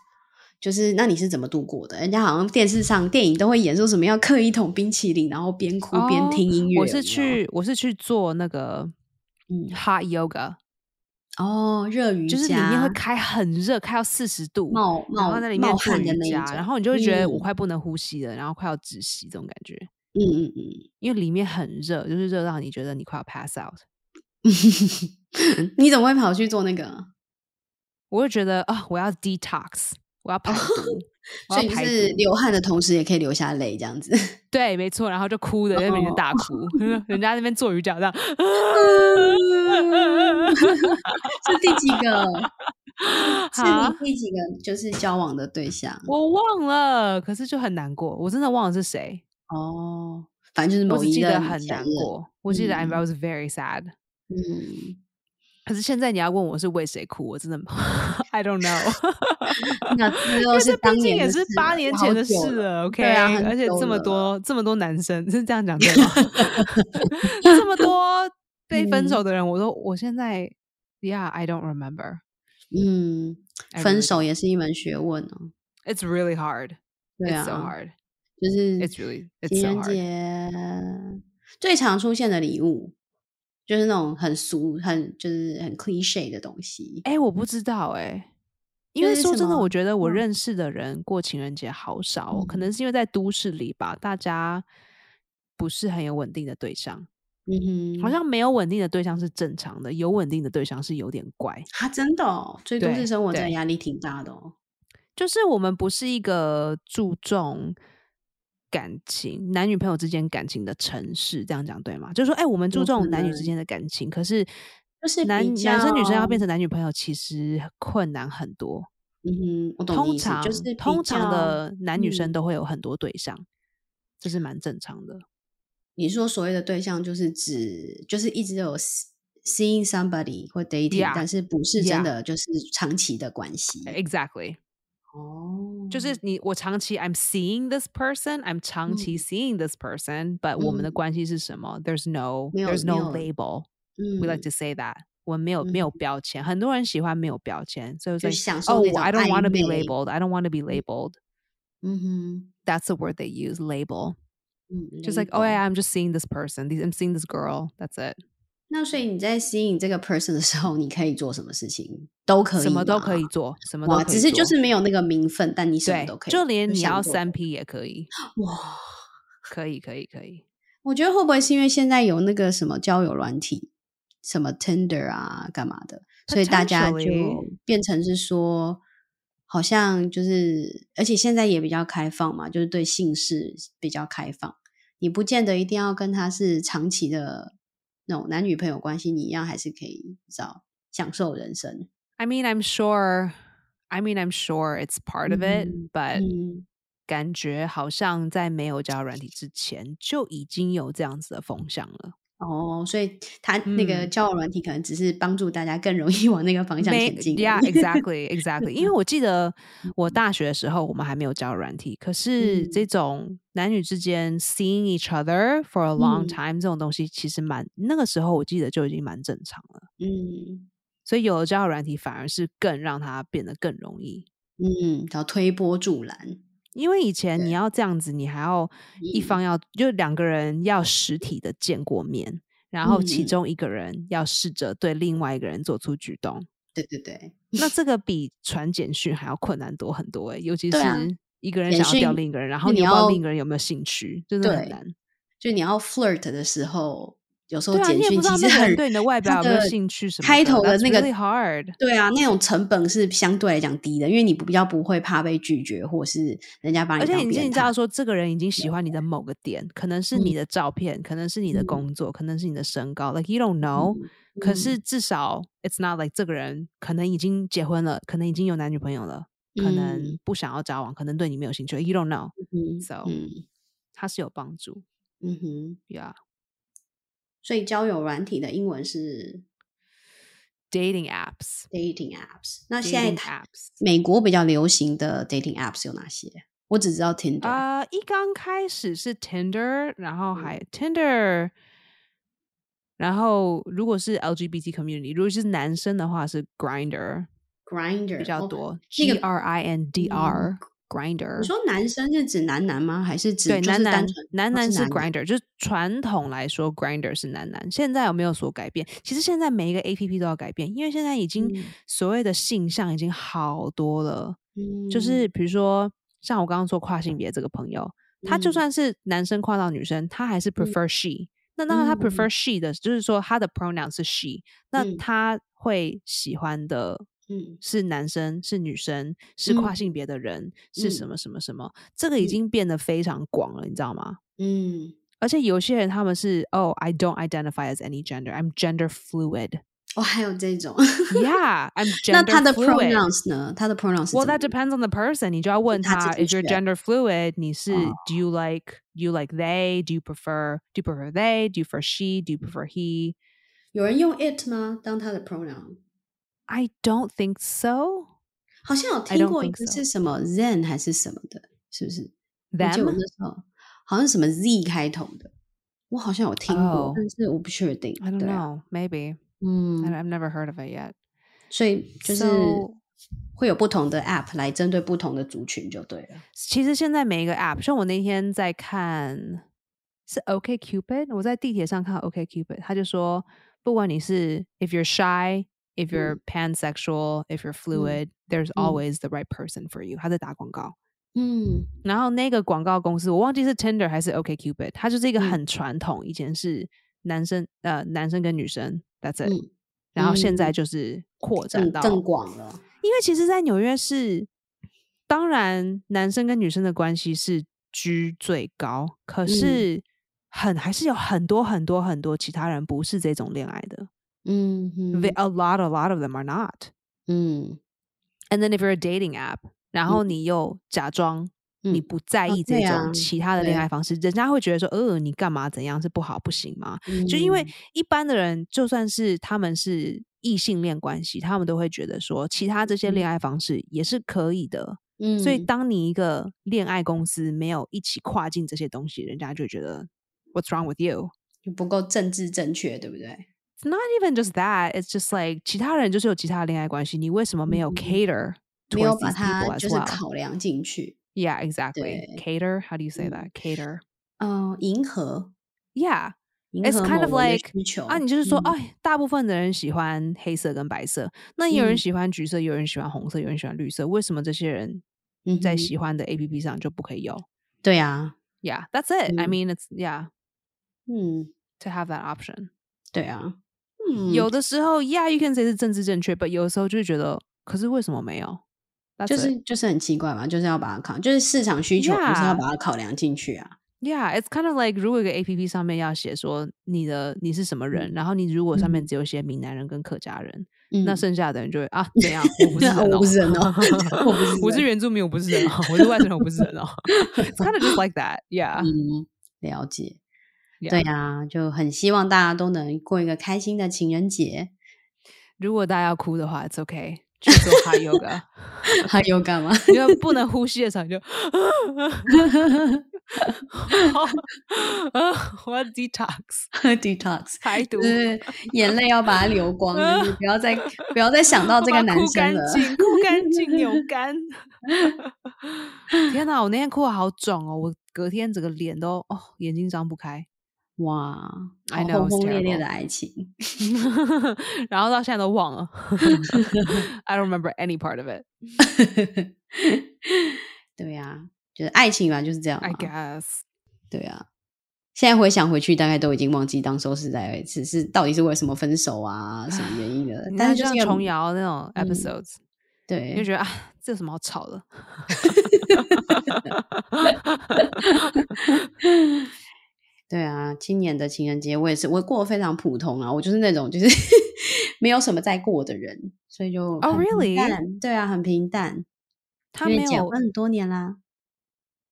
[SPEAKER 2] 就是那你是怎么度过的？人家好像电视上、电影都会演说什么要刻一桶冰淇淋，然后边哭边
[SPEAKER 1] 哦
[SPEAKER 2] 听音乐。
[SPEAKER 1] 我是去我是去做那个
[SPEAKER 2] 嗯
[SPEAKER 1] hot yoga，
[SPEAKER 2] 哦热瑜伽，
[SPEAKER 1] 就是里面会开很热，开到四十度，
[SPEAKER 2] 冒冒
[SPEAKER 1] 在里面做
[SPEAKER 2] 冒汗的
[SPEAKER 1] 瑜伽，
[SPEAKER 2] 那种，
[SPEAKER 1] 然后你就会觉得我
[SPEAKER 2] 嗯
[SPEAKER 1] 快不能呼吸了，然后快要窒息这种感觉，
[SPEAKER 2] 嗯嗯嗯
[SPEAKER 1] 因为里面很热，就是热到你觉得你快要 pass out。
[SPEAKER 2] 嗯，你怎么会跑去做那个？
[SPEAKER 1] 我会觉得啊、我要 detox，我要排毒，
[SPEAKER 2] 所以。是流汗的同时也可以流下泪，这样子。
[SPEAKER 1] 对，没错，然后就哭的在那边大哭，人家那边做瑜伽这样，
[SPEAKER 2] 是第几个？是你第几个？就是交往的对象
[SPEAKER 1] 我忘了，可是就很难过，我真的忘了是谁，
[SPEAKER 2] 哦，反正就是某一任
[SPEAKER 1] 记得很。难过，我记得 I
[SPEAKER 2] 嗯
[SPEAKER 1] was very sad。
[SPEAKER 2] 嗯，
[SPEAKER 1] 可是现在你要问我是为谁哭，我真的 I don't know，
[SPEAKER 2] 那这是当年
[SPEAKER 1] 也是八年前的事了，OK，
[SPEAKER 2] 对啊
[SPEAKER 1] 而且这么多这么多男生 是这样讲对吗？这么多被分
[SPEAKER 2] 嗯
[SPEAKER 1] 手的人，我都我现在，Yeah，I don't remember。
[SPEAKER 2] 嗯，分手也是一门学问哦。
[SPEAKER 1] It's really hard.
[SPEAKER 2] 对
[SPEAKER 1] It's so
[SPEAKER 2] 啊
[SPEAKER 1] ，hard.
[SPEAKER 2] 就是
[SPEAKER 1] It's really
[SPEAKER 2] 情人
[SPEAKER 1] hard.
[SPEAKER 2] 节最常出现的礼物，就是那种很俗、很就是很 cliche 的东西。
[SPEAKER 1] 哎、我不知道哎、因为说真的，我觉得我
[SPEAKER 2] 嗯
[SPEAKER 1] 认识的人过情人节好少哦、可
[SPEAKER 2] 嗯
[SPEAKER 1] 能是因为在都市里吧，大家不是很有稳定的对象，
[SPEAKER 2] 嗯哼，
[SPEAKER 1] 好像没有稳定的对象是正常的，有稳定的对象是有点怪。
[SPEAKER 2] 啊，真的哦，所以都市生活真的
[SPEAKER 1] 对
[SPEAKER 2] 压力挺大的哦。
[SPEAKER 1] 就是我们不是一个注重感情男女朋友之间感情的城市，这样讲对吗？就是说，哎、我们注重男女之
[SPEAKER 2] 能
[SPEAKER 1] 间的感情，可是
[SPEAKER 2] 就是
[SPEAKER 1] 男男生女生要变成男女朋友，其实困难很多。
[SPEAKER 2] 嗯哼，我懂意思，
[SPEAKER 1] 通常
[SPEAKER 2] 就是
[SPEAKER 1] 通常的男女生
[SPEAKER 2] 嗯
[SPEAKER 1] 都会有很多对象，这是蛮正常的。
[SPEAKER 2] 你说所谓的对象，就是指就是一直有 seeing somebody 或 dating，、
[SPEAKER 1] Yeah，
[SPEAKER 2] 但是不是真的就是长期的关系。
[SPEAKER 1] Exactly，
[SPEAKER 2] 哦，
[SPEAKER 1] 就是你我长期 I'm seeing this person，I'm 长期 seeing this person，but、我们的
[SPEAKER 2] 嗯
[SPEAKER 1] 关系是什么？There's no
[SPEAKER 2] 没有
[SPEAKER 1] There's no
[SPEAKER 2] 没有
[SPEAKER 1] label。
[SPEAKER 2] 嗯
[SPEAKER 1] We like to say that 我们没有没有
[SPEAKER 2] 嗯
[SPEAKER 1] 标签，很多人喜欢没有标签，所以
[SPEAKER 2] 就
[SPEAKER 1] like
[SPEAKER 2] 享受
[SPEAKER 1] oh
[SPEAKER 2] 那种
[SPEAKER 1] I don't want to be
[SPEAKER 2] 暧昧
[SPEAKER 1] labeled. I don't want to be labeled.
[SPEAKER 2] 嗯哼，
[SPEAKER 1] That's the word they use, label.
[SPEAKER 2] 嗯
[SPEAKER 1] Just like oh yeah,
[SPEAKER 2] ，label
[SPEAKER 1] I'm just seeing this person. These I'm seeing this girl. That's it.
[SPEAKER 2] 那所以你在吸引这个 person 的时候，你可以做什么事情？都可以，
[SPEAKER 1] 什么都可以。做，什么都
[SPEAKER 2] 哇，
[SPEAKER 1] 可以
[SPEAKER 2] 只是就是没有那个名分，但你什么都可以，
[SPEAKER 1] 就连你要三 P 也可以，
[SPEAKER 2] 哇。
[SPEAKER 1] 可以，可以，可以。
[SPEAKER 2] 我觉得会不会是因为现在有那个什么交友软体，什么 Tinder 啊，干嘛的，所以大家就变成是说，好像就是，而且现在也比较开放嘛，就是对姓氏比较开放，你不见得一定要跟他是长期的那种男女朋友关系，你一样还是可以找享受人生。
[SPEAKER 1] I mean, I'm sure. I mean, I'm sure it's part of it,
[SPEAKER 2] 嗯
[SPEAKER 1] but
[SPEAKER 2] 嗯，
[SPEAKER 1] 感觉好像在没有交友软体之前就已经有这样子的风向了。
[SPEAKER 2] 哦，所以他那个
[SPEAKER 1] 嗯
[SPEAKER 2] 交友软体可能只是帮助大家更容易往那个方向
[SPEAKER 1] 没
[SPEAKER 2] 前进。
[SPEAKER 1] Yeah, exactly, exactly. 因为 我记得我大学的时候，我们还没有交友软体，可是这
[SPEAKER 2] 嗯
[SPEAKER 1] 种男女之间 seeing each other for a long
[SPEAKER 2] 嗯
[SPEAKER 1] time 这种东西，其实蛮那个时候我记得就已经蛮正常了。
[SPEAKER 2] 嗯
[SPEAKER 1] 所以有了交友软体，反而是更让它变得更容易。
[SPEAKER 2] 嗯，然后推波助澜。
[SPEAKER 1] 因为以前你要这样子，你还要一
[SPEAKER 2] 嗯
[SPEAKER 1] 方要就两个人要实体的见过面，然后其
[SPEAKER 2] 嗯
[SPEAKER 1] 中一个人要试着对另外一个人做出举动。
[SPEAKER 2] 对对对，
[SPEAKER 1] 那这个 比传简讯还要困难多很多诶、尤其是一个人想要钓另一个人，然后
[SPEAKER 2] 你要
[SPEAKER 1] 另一个人有没有兴趣，真的很难。
[SPEAKER 2] 就你要 flirt 的时候，有时候简讯其实很
[SPEAKER 1] 人对你的外表有没有兴趣什么
[SPEAKER 2] 开头的那个
[SPEAKER 1] hard。
[SPEAKER 2] 对啊，那种成本是相对来讲低的，因为你比较不会怕被拒绝，或是人家把
[SPEAKER 1] 而且你已经知道说，这个人已经喜欢你的某个点，可能是你
[SPEAKER 2] 嗯。
[SPEAKER 1] 的照片，可能是你的
[SPEAKER 2] 嗯。
[SPEAKER 1] 工作，可能是你的身高，like you don't know、
[SPEAKER 2] 嗯
[SPEAKER 1] 可是至少 it's not like 这个人可能已经结婚了，可能已经有男女朋友了，可能
[SPEAKER 2] 嗯。
[SPEAKER 1] 不想要交往，可能对你没有兴趣，you don't know，
[SPEAKER 2] 嗯
[SPEAKER 1] So-
[SPEAKER 2] 嗯。
[SPEAKER 1] 它是有帮助
[SPEAKER 2] 嗯哼
[SPEAKER 1] ，，yeah。
[SPEAKER 2] 所以交友软体的英文是
[SPEAKER 1] Dating
[SPEAKER 2] apps，dating apps。那现在美国比较流行的 dating apps 有哪些？我只知道 Tinder。
[SPEAKER 1] 啊、一刚开始是 Tinder，然后还
[SPEAKER 2] 嗯
[SPEAKER 1] Tinder，然后如果是 LGBT community，如果是男生的话是 Grinder
[SPEAKER 2] Grinder 哦
[SPEAKER 1] 比较多、
[SPEAKER 2] 那
[SPEAKER 1] g R I N D R、Grinder。
[SPEAKER 2] 你说男生是指男男吗？还是指
[SPEAKER 1] 男男男男是 Grinder，就是传统来说 Grinder 是男男。现在有没有所改变？其实现在每一个 A P P 都要改变，因为现在已经
[SPEAKER 2] 嗯
[SPEAKER 1] 所谓的性向已经好多了。
[SPEAKER 2] 嗯
[SPEAKER 1] 就是比如说，像我刚刚说跨性别这个朋友，他就
[SPEAKER 2] 嗯
[SPEAKER 1] 算是男生跨到女生，他还是 prefer she。那那他
[SPEAKER 2] 嗯
[SPEAKER 1] prefer she 的，就是说他的 pronoun 是 she，那
[SPEAKER 2] 嗯
[SPEAKER 1] 他会喜欢的
[SPEAKER 2] 嗯
[SPEAKER 1] 是男生，是女生，是跨
[SPEAKER 2] 嗯
[SPEAKER 1] 性别的人，是什
[SPEAKER 2] 嗯
[SPEAKER 1] 么什么什么，这个已
[SPEAKER 2] 嗯
[SPEAKER 1] 经变得非常广了，你知道吗？
[SPEAKER 2] 嗯，
[SPEAKER 1] 而且有些人他们是哦、i don't identify as any gender, I'm gender fluid.
[SPEAKER 2] 哦，还有这种。
[SPEAKER 1] Yeah, I'm
[SPEAKER 2] 那
[SPEAKER 1] gender
[SPEAKER 2] 他的
[SPEAKER 1] fluid.
[SPEAKER 2] pronouns 呢？他的 pronouns 是
[SPEAKER 1] Well,
[SPEAKER 2] 怎么
[SPEAKER 1] that depends on the person. 你就要问他
[SPEAKER 2] 他自己
[SPEAKER 1] if you're
[SPEAKER 2] 选
[SPEAKER 1] gender fluid. 你是、
[SPEAKER 2] 哦
[SPEAKER 1] do you like do you like they? Do you prefer do you prefer they? Do you prefer she? Do you prefer he?
[SPEAKER 2] 有人用 it 吗？当他的 pronoun？
[SPEAKER 1] I don't think so.
[SPEAKER 2] 好像有
[SPEAKER 1] I
[SPEAKER 2] 听
[SPEAKER 1] don't
[SPEAKER 2] 过一
[SPEAKER 1] think
[SPEAKER 2] 个
[SPEAKER 1] so.
[SPEAKER 2] 是什么 then 还是什么的，是不是？我记得我
[SPEAKER 1] Them?
[SPEAKER 2] 那时候好像什么 z 开头的，我好像有听过
[SPEAKER 1] Oh.
[SPEAKER 2] 但是我不确定。
[SPEAKER 1] I don't
[SPEAKER 2] 对啊
[SPEAKER 1] know. Maybe. I
[SPEAKER 2] 嗯，
[SPEAKER 1] I've never heard of it yet.
[SPEAKER 2] 所以就是
[SPEAKER 1] So-
[SPEAKER 2] 会有不同的 app 来针对不同的族群就对了。
[SPEAKER 1] 其实现在每一个 app，像我那天在看是 OK Cupid，我在地铁上看到 OK Cupid，他就说，不管你是 if you're shy。 If you're pansexual, if you're fluid, there's
[SPEAKER 2] 嗯
[SPEAKER 1] always the right person for you. 他在打广告，
[SPEAKER 2] 嗯
[SPEAKER 1] 然后那个广告公司我忘记是 Tinder 还是 OK Cupid，它就是一个
[SPEAKER 2] 嗯
[SPEAKER 1] 很传统，以前是男生呃男生跟女生，That's it，、
[SPEAKER 2] 嗯，
[SPEAKER 1] 然后现在
[SPEAKER 2] 嗯。
[SPEAKER 1] 就是扩展到
[SPEAKER 2] 更更广了。
[SPEAKER 1] 因为其实，在纽约市，当然男生跟女生的关系是居最高，可
[SPEAKER 2] 嗯。
[SPEAKER 1] 是很还是有很多很多很多其他人不是这种恋爱的。
[SPEAKER 2] 嗯
[SPEAKER 1] A lot, a lot of them are not.
[SPEAKER 2] 嗯
[SPEAKER 1] And then if you're a dating app，然后
[SPEAKER 2] 嗯
[SPEAKER 1] 你又假装你
[SPEAKER 2] 嗯
[SPEAKER 1] 不在
[SPEAKER 2] 哦
[SPEAKER 1] 意这种其他的恋爱方式，人家会觉得说，呃，你干嘛怎样是不好不行吗？就因为
[SPEAKER 2] 嗯
[SPEAKER 1] 一般的人，就算是他们是异性恋关系，他们都会觉得说，其他这些恋爱方式也是可以的。
[SPEAKER 2] 嗯，
[SPEAKER 1] 所以，当你一个恋爱公司没有一起跨进这些东西，人家就觉得 What's wrong with you?
[SPEAKER 2] 就不够政治正确，对不对？
[SPEAKER 1] It's not even just that. It's just like 其他人就是有其他的恋爱关系，你为什么没有
[SPEAKER 2] 嗯
[SPEAKER 1] cater
[SPEAKER 2] 没有
[SPEAKER 1] towards
[SPEAKER 2] 把
[SPEAKER 1] these
[SPEAKER 2] 它
[SPEAKER 1] people as
[SPEAKER 2] 就是
[SPEAKER 1] well?
[SPEAKER 2] 考量进去。
[SPEAKER 1] Yeah, exactly.
[SPEAKER 2] 对
[SPEAKER 1] Cater. How do you say
[SPEAKER 2] 嗯
[SPEAKER 1] that? Cater.
[SPEAKER 2] 嗯，迎合
[SPEAKER 1] Yeah.
[SPEAKER 2] 迎
[SPEAKER 1] It's
[SPEAKER 2] 合
[SPEAKER 1] kind of
[SPEAKER 2] 某人的
[SPEAKER 1] like
[SPEAKER 2] 需求
[SPEAKER 1] 啊，你就是说，
[SPEAKER 2] 嗯
[SPEAKER 1] 哎，大部分的人喜欢黑色跟白色，那也有人
[SPEAKER 2] 嗯
[SPEAKER 1] 喜欢橘色，有人喜欢红色，有人喜欢绿色，为什么这些人
[SPEAKER 2] 嗯哼
[SPEAKER 1] 在喜欢的 A P P 上就不可以有
[SPEAKER 2] 对啊，
[SPEAKER 1] ？Yeah, that's it. I
[SPEAKER 2] 嗯
[SPEAKER 1] mean, it's yeah
[SPEAKER 2] 嗯，
[SPEAKER 1] to have that option.
[SPEAKER 2] 对啊， 嗯，
[SPEAKER 1] 有的时候，Yeah, you can say 是政治正确，but 有的时候就是觉得，可是为什么没有？That's
[SPEAKER 2] 就是就是很奇怪嘛，就是要把它考，就是市场需求就是要把它考量进去啊。
[SPEAKER 1] Yeah, it's kind of like 如果一个 A P P 上面要写说你的你是什么人，然后你如果上面
[SPEAKER 2] 嗯
[SPEAKER 1] 只有写闽南人跟客家人，
[SPEAKER 2] 嗯，
[SPEAKER 1] 那剩下的人就会啊怎样？我不是 人、哦，
[SPEAKER 2] 我不是人哦我不是
[SPEAKER 1] 我是原住民，我不是人哦，我是外省人，我不是人哦。It's kind of just like that, yeah.
[SPEAKER 2] 嗯，了解。对啊，就很希望大家都能过一个开心的情人节。
[SPEAKER 1] 如果大家要哭的话，It's okay，去做 high yoga。
[SPEAKER 2] 还有干嘛？
[SPEAKER 1] 因为不能呼吸的时候，你就 我要 detox
[SPEAKER 2] detox，
[SPEAKER 1] 排毒
[SPEAKER 2] 就，是眼泪要把它流光，就是不要再不要再想到这个男
[SPEAKER 1] 我把它哭干
[SPEAKER 2] 生了。
[SPEAKER 1] 净，哭干净扭干。天哪，我那天哭的好肿哦，我隔天整个脸都哦眼睛张不开。
[SPEAKER 2] 哇
[SPEAKER 1] ，I
[SPEAKER 2] 好
[SPEAKER 1] know,
[SPEAKER 2] 轰轰烈烈的爱情。
[SPEAKER 1] 然后到现在都忘了，I don't remember any part of it.
[SPEAKER 2] 对呀、就是爱情嘛，就是这样
[SPEAKER 1] I。guess.
[SPEAKER 2] 对啊，现在回想回去，大概都已经忘记当时候是在只是到底是为什么分手啊，什么原因的。但是就
[SPEAKER 1] 像琼瑶那种
[SPEAKER 2] 嗯
[SPEAKER 1] episodes，、对就
[SPEAKER 2] 对
[SPEAKER 1] 觉得啊，这有什么好吵的？
[SPEAKER 2] 对啊，今年的情人节我也是，我过得非常普通啊，我就是那种就是 没有什么在过的人，所以就
[SPEAKER 1] 哦 really？
[SPEAKER 2] 对啊，很平淡。
[SPEAKER 1] 他没有
[SPEAKER 2] 婚很多年啦，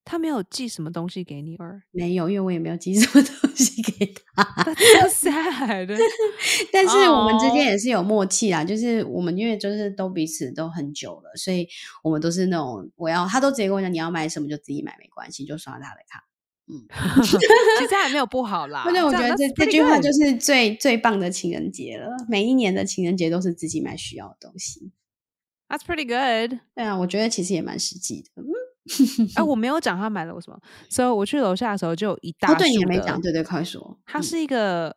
[SPEAKER 1] 他没有寄什么东西给你儿
[SPEAKER 2] 没有，因为我也没有寄什么 东西给他。
[SPEAKER 1] ，That's so sad
[SPEAKER 2] 但是我们之间
[SPEAKER 1] 哦
[SPEAKER 2] 也是有默契啦，就是我们因为就是都彼此都很久了，所以我们都是那种我要他都直接跟我讲你要买什么就自己买没关系，就刷他的卡。
[SPEAKER 1] 其实还没有不好啦。
[SPEAKER 2] 而且我觉得这这句话就是最最棒的情人节了。每一年的情人节都是自己买需要的东西。
[SPEAKER 1] That's pretty good。
[SPEAKER 2] 对啊，我觉得其实也蛮实际的。嗯，
[SPEAKER 1] 哎，我 没有讲他买了我什么，所以我去楼下的时候就有一大
[SPEAKER 2] 哦，对你没讲，对对，快说。嗯
[SPEAKER 1] 它是一个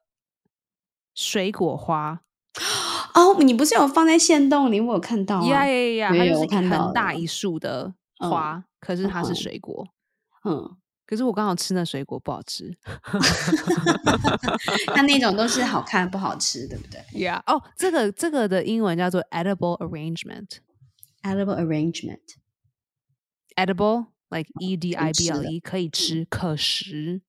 [SPEAKER 1] 水果花，
[SPEAKER 2] 哦，你不是有放在线洞里？我有看到啊。
[SPEAKER 1] 呀呀呀，
[SPEAKER 2] 有
[SPEAKER 1] 很大一束的
[SPEAKER 2] 嗯
[SPEAKER 1] 花，可是它是
[SPEAKER 2] 嗯
[SPEAKER 1] 水果。
[SPEAKER 2] 嗯，
[SPEAKER 1] 可是我刚好吃那水果不好吃。
[SPEAKER 2] 它那种都是好看不好吃，对不对
[SPEAKER 1] Yeah，哦，这个这个的英文叫做 edible arrangement。
[SPEAKER 2] ？Edible arrangement。
[SPEAKER 1] edible like e d i b l e 可以吃可食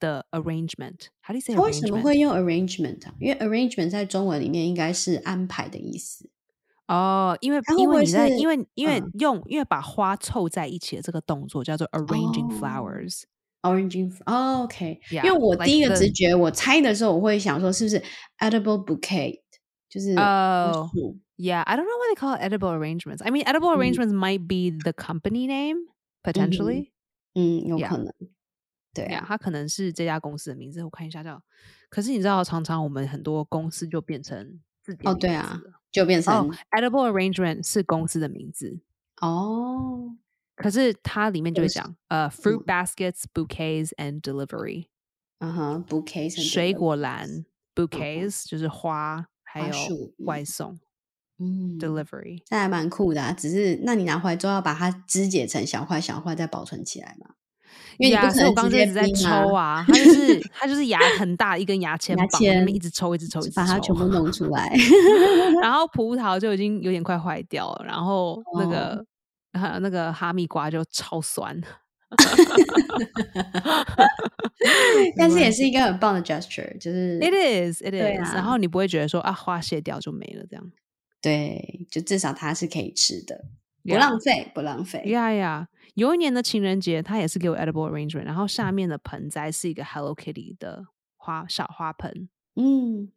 [SPEAKER 1] 的 arrangement。How do you say
[SPEAKER 2] 它为什么？会用 arrangement 啊？因为 arrangement 在中文里面应该是安排的意思。
[SPEAKER 1] 哦，因为因为你在因为因为
[SPEAKER 2] 嗯
[SPEAKER 1] 用因为把花凑在一起的这个动作叫做 arranging
[SPEAKER 2] 哦
[SPEAKER 1] flowers。
[SPEAKER 2] Oranging，哦，OK，、因为我第一个直觉，我猜的时候，我会想说是不是 edible bouquet，就是
[SPEAKER 1] 哦
[SPEAKER 2] 树
[SPEAKER 1] Yeah, I don't know why they call it edible arrangements. I mean, edible
[SPEAKER 2] Mm.
[SPEAKER 1] arrangements might be the company name potentially.
[SPEAKER 2] 嗯，有.可能，对啊，
[SPEAKER 1] 它可能是这家公司的名字。我看一下叫，可是你知道，常常我们很多公司就变成
[SPEAKER 2] 哦，
[SPEAKER 1] 名
[SPEAKER 2] 对啊，就变成
[SPEAKER 1] 哦、e d i b l e arrangement 是公司的名字，
[SPEAKER 2] 哦，
[SPEAKER 1] 可是它里面就会
[SPEAKER 2] 是
[SPEAKER 1] 讲，呃，fruit
[SPEAKER 2] 嗯。
[SPEAKER 1] baskets, bouquets and delivery，
[SPEAKER 2] 嗯哼，bouquets
[SPEAKER 1] 水果篮 bouquets 就是花，还有外。送
[SPEAKER 2] 嗯
[SPEAKER 1] ，delivery。
[SPEAKER 2] 那还蛮酷的、啊，只是那你拿回来之后要把它肢解成小块小块再保存起来嘛？因为你不
[SPEAKER 1] Yeah，
[SPEAKER 2] 可
[SPEAKER 1] 所以我刚刚一直在抽啊，它就是它就是牙很大一根牙签
[SPEAKER 2] 牙签
[SPEAKER 1] 一直抽，一直抽，一直
[SPEAKER 2] 把它全部。弄出来。
[SPEAKER 1] 然后 葡萄就已经有点快坏掉了，然后那
[SPEAKER 2] 哦
[SPEAKER 1] 个、呃那个哈密瓜就超酸。
[SPEAKER 2] 但是也是一个很棒的 gesture，就是
[SPEAKER 1] It is, it is、
[SPEAKER 2] 啊
[SPEAKER 1] 然后你不会觉得说啊花谢掉就没了这样。
[SPEAKER 2] 对，就至少它是可以吃的，不浪费，不浪费。
[SPEAKER 1] 呀呀，有一年的情人节，他也是给我 edible arrangement，然后下面的盆栽是一个 Hello Kitty 的花小花盆，
[SPEAKER 2] 嗯，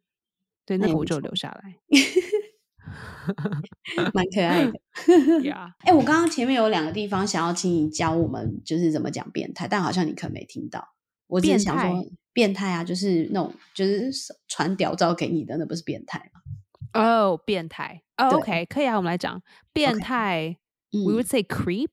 [SPEAKER 1] 对，那个我就留下来。
[SPEAKER 2] 蛮可爱的。
[SPEAKER 1] 呀，
[SPEAKER 2] 哎、我刚刚前面有两个地方想要请你教我们，就是怎么讲变态，但好像你可能没听到。我只是
[SPEAKER 1] 变
[SPEAKER 2] 想说
[SPEAKER 1] 态，
[SPEAKER 2] 变态啊，就是那种就是传屌照给你的，那不是变态吗？
[SPEAKER 1] 哦，变态。，OK，可以啊，我们来讲变态。
[SPEAKER 2] 嗯
[SPEAKER 1] We would say
[SPEAKER 2] creep,，creep